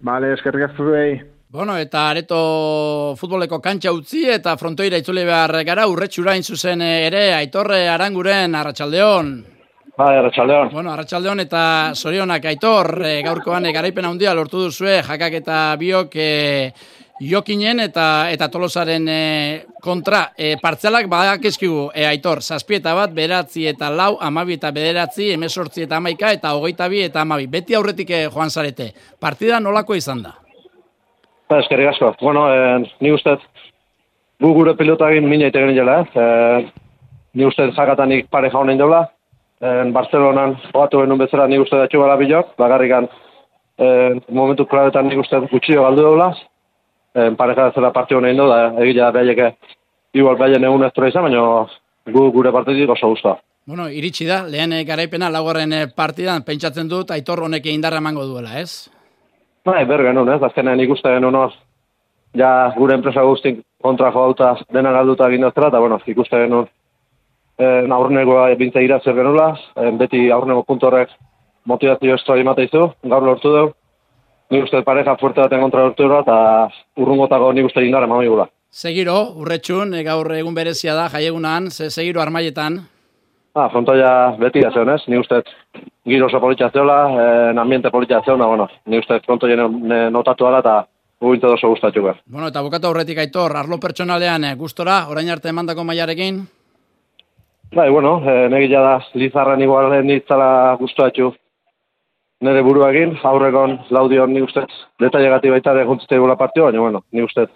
Vale, eskerrik asko zuei. Bueno, eta areto futboleko kantxa utzi eta frontoira itzule behar gara urretxurain zuzen ere, aitorre aranguren, arratsaldeon. Bai, Arratxaldeon. Bueno, Arratxaldeon eta Sorionak aitor, e, gaurkoan e, garaipen handia lortu duzue, jakak eta biok e, jokinen eta eta tolosaren e, kontra. E, partzelak badak eskigu, e, aitor, zazpieta bat, beratzi eta lau, amabi eta bederatzi, emesortzi eta amaika, eta hogeita bi eta amabi. Beti aurretik joan zarete. Partida nolako izan da? Ba, eskerrik asko. Bueno, e, ni ustez, gu gure pilotagin mina ite jela, eh? ni ustez jakatanik pare jaunen dola, en Barcelonan jogatu genuen bezala ni uste datxu gara bagarrikan e, momentu klabetan nik uste gutxio galdu daula, e, pareja zela partio honein do, da egia behaieke igual behaien egun ez izan, baina gu gure partetik oso guztua. Bueno, iritsi da, lehen eh, garaipena laugarren eh, partidan, pentsatzen dut, aitor honek indarra emango duela, ez? Bai, ber genuen, ez, azkenean ikuste genuen hor, ja gure enpresa guztik kontra joauta dena galduta egin daztela, eta bueno, ikuste genuen aurrenegoa bintza irazer genula, eh, beti aurrenego puntorrek motivazio estua imate izu, gaur lortu dugu, nik uste pareja fuerte baten kontra lortu dugu, eta urrungotako nik uste indarra mami gula. Segiro, urretxun, e, gaur egun berezia da, jaiegunan, ze segiro armaietan. Ah, frontoia beti da zeon, ez? Ni uste giro oso politia zeola, eh, ambiente politia zeona, bueno, ni uste frontoia notatu ala, eta guginte oso gustatu behar. Bueno, eta bukatu aurretik aitor, arlo pertsonalean, eh, gustora, orain arte emandako maiarekin? Bai, bueno, eh, negila da, lizarren igualen ditzala guztuatxu nire buruagin, aurrekon laudion ni ustez, detailegati baita de juntzite gula partio, baina, bueno, ni ustez,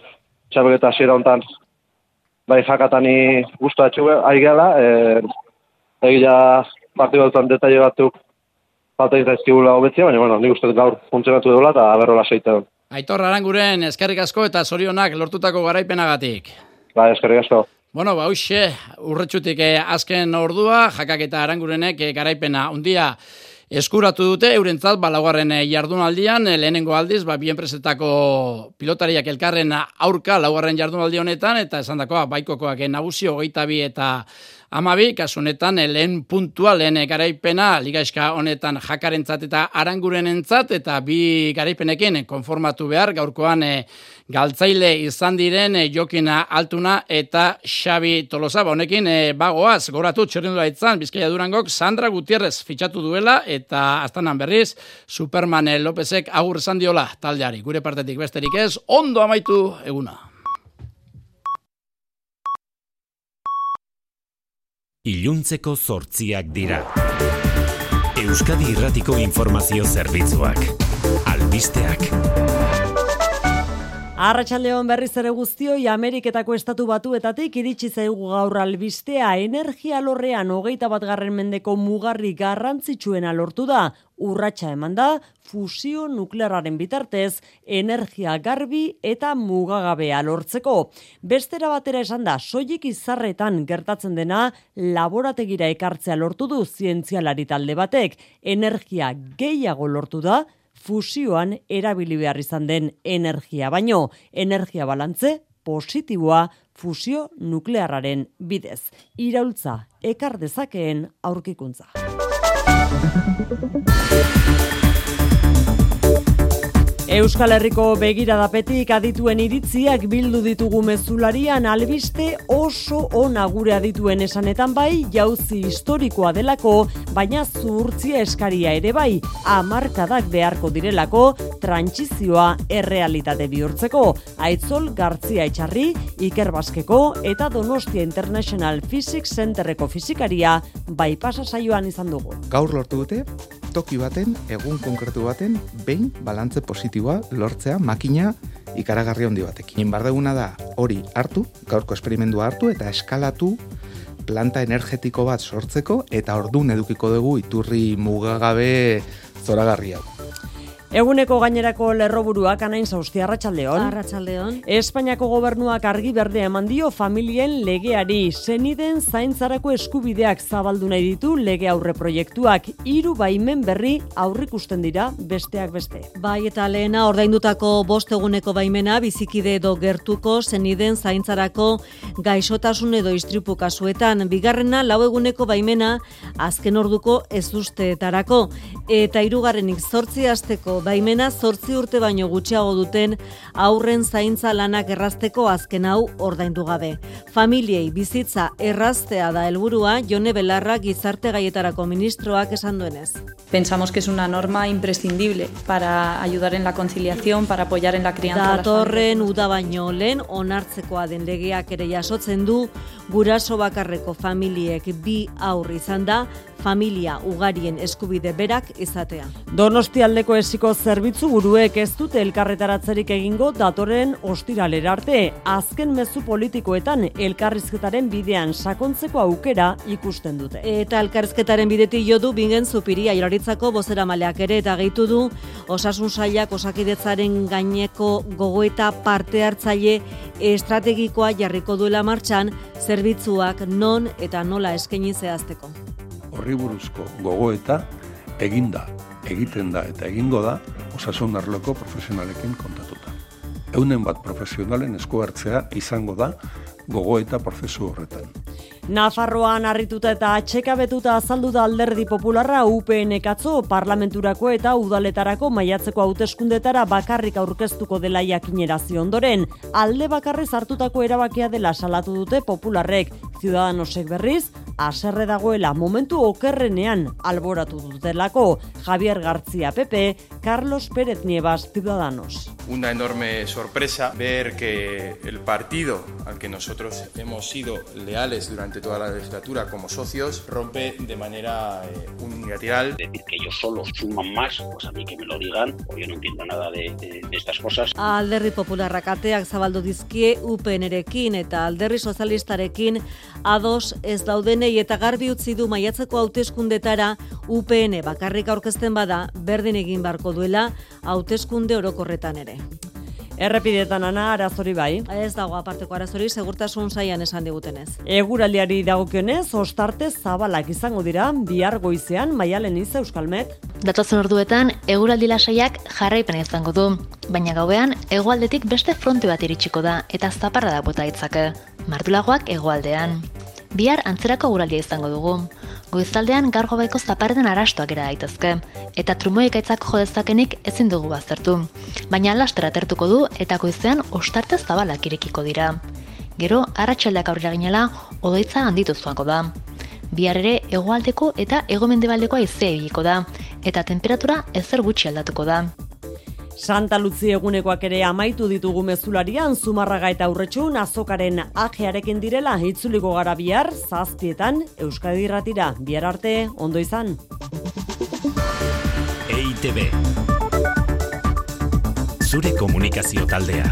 txabegeta asiera hontan, bai jakatani guztuatxu aigela, e, egia partio batzan detaile batzuk falta izaizkibula hobetzia, baina, bueno, ni ustez gaur funtzionatu dela eta aberrola seite Aitor Aranguren, eskerrik asko eta zorionak lortutako garaipenagatik. Bai, eskerrik asko. Bueno, ba, hoxe, urretxutik eh, azken ordua, jakak eta arangurenek eh, garaipena undia eskuratu dute, eurentzat, ba, laugarren eh, jardunaldian, eh, lehenengo aldiz, ba, bien presetako pilotariak elkarren aurka laugarren jardunaldi honetan, eta esan dakoa, baikokoak eh, nagusio, geita bi eta Amabi, kasunetan, eh, lehen puntua, lehen eh, garaipena, ligaiska honetan jakarentzat eta aranguren entzat, eta bi garaipenekin konformatu behar, gaurkoan e, galtzaile izan diren e, Jokina Altuna eta Xabi Tolosa. Ba, honekin e, bagoaz, goratu txerrendu itzan, Bizkaia Durangok, Sandra Gutierrez fitxatu duela, eta astanan berriz, Superman Lopezek agur esan diola taldeari. Gure partetik besterik ez, ondo amaitu eguna. Iluntzeko zortziak dira. Euskadi Irratiko Informazio Zerbitzuak. Albisteak. Arratxaldeon berriz ere guztioi Ameriketako estatu batuetatik iritsi zaigu gaur albistea energia lorrean hogeita bat garren mendeko mugarri garrantzitsuena lortu da. Urratxa eman da, fusio nuklearraren bitartez, energia garbi eta mugagabea lortzeko. Bestera batera esan da, soilik izarretan gertatzen dena, laborategira ekartzea lortu du zientzialari talde batek. Energia gehiago lortu da, fusioan erabili behar izan den energia baino, energia balantze positiboa fusio nuklearraren bidez. Iraultza ekar dezakeen aurkikuntza. Euskal Herriko begiradapetik adituen iritziak bildu ditugu mezularian albiste oso ona gure adituen esanetan bai jauzi historikoa delako, baina zuhurtzia eskaria ere bai, amarkadak beharko direlako trantsizioa errealitate bihurtzeko. Aitzol Gartzia Etxarri, Iker Baskeko eta Donostia International Physics Centerreko fizikaria bai saioan izan dugu. Gaur lortu dute, toki baten, egun konkretu baten, behin balantze positiboa lortzea makina ikaragarri handi batekin. Bardeguna da hori hartu, gaurko esperimentua hartu eta eskalatu planta energetiko bat sortzeko eta ordun edukiko dugu iturri mugagabe zoragarri hau. Eguneko gainerako lerroburuak anain zauzti arratsaldeon. Arratsaldeon. Espainiako gobernuak argi berde eman dio familien legeari zeniden zaintzarako eskubideak zabaldu nahi ditu lege aurre proiektuak hiru baimen berri aurrikusten dira besteak beste. Bai eta lehena ordaindutako bost eguneko baimena bizikide edo gertuko zeniden zaintzarako gaixotasun edo istripu kasuetan bigarrena lau eguneko baimena azken orduko ez usteetarako eta hirugarrenik 8 asteko baimena zortzi urte baino gutxiago duten aurren zaintza lanak errazteko azken hau ordaindu gabe. Familiei bizitza erraztea da helburua Jone Belarra gizarte gaietarako ministroak esan duenez. Pensamos que es una norma imprescindible para ayudar en la conciliación, para apoyar en la crianza. Datorren uda baino lehen onartzekoa den legeak ere jasotzen du guraso bakarreko familiek bi aurri izan da familia ugarien eskubide berak izatea. Donostialdeko esiko zerbitzu buruek ez dute elkarretaratzerik egingo datoren ostiralera arte. Azken mezu politikoetan elkarrizketaren bidean sakontzeko aukera ikusten dute. Eta elkarrizketaren bideti jo du bingen zupiria jaurlaritzako bozera maleak ere eta gehitu du osasun sailak osakidetzaren gaineko gogoeta parte hartzaile estrategikoa jarriko duela martxan zerbitzuak non eta nola eskaini zehazteko. Horri buruzko gogoeta eginda egiten da eta egingo da osasun arloko profesionalekin kontatuta. Eunen bat profesionalen esku hartzea izango da gogo eta prozesu horretan. Nafarroan harrituta eta atxekabetuta azaldu da alderdi popularra UPN ekatzo parlamenturako eta udaletarako maiatzeko hauteskundetara bakarrik aurkeztuko dela jakinerazi ondoren. Alde bakarrez hartutako erabakia dela salatu dute popularrek. Ciudadanosek berriz, aserre dagoela momentu okerrenean alboratu dutelako Javier García Pepe, Carlos Pérez Nievas, Ciudadanos. Una enorme sorpresa ver que el partido al que nosotros hemos sido leales durante toda la legislatura como socios rompe de manera eh, unilateral. Decir que ellos solos suman más, pues a mí que me lo digan, o yo no entiendo nada de, de, de estas cosas. Alderri Popularrak ateak zabaldu dizkie UPNrekin eta Alderri Sozialistarekin ados ez daudenei eta garbi utzi du maiatzeko hauteskundetara UPN bakarrik aurkezten bada berdin egin barko duela hauteskunde orokorretan ere. Errepidetan ana arazori bai. Ez dago aparteko arazori segurtasun saian esan digutenez. Eguraldiari dagokionez, ostarte zabalak izango dira bihar goizean maialen iz Euskalmet. Datozen orduetan eguraldi lasaiak jarraipen izango du, baina gauean hegoaldetik beste fronte bat iritsiko da eta zaparra da bota itzake. Mardulagoak hegoaldean. Bihar antzerako eguraldia izango dugu. Goizaldean gargo baiko zaparren arastoak era daitezke, eta trumoik aitzak jodezakenik ezin dugu baztertu. Baina lastera atertuko du eta goizean ostarte zabalak irekiko dira. Gero, arratsaldeak aurrera ginela, odoitza handitu zuako da. Bihar ere hegoaldeko eta egomendebaldeko aizea ibiliko da, eta temperatura ezer gutxi aldatuko da. Santa Luzi egunekoak ere amaitu ditugu mezularian Zumarraga eta Aurretxun azokaren ajearekin direla itzuliko gara bihar zazpietan Euskadi Irratira bihar arte ondo izan. EITB Zure komunikazio taldea.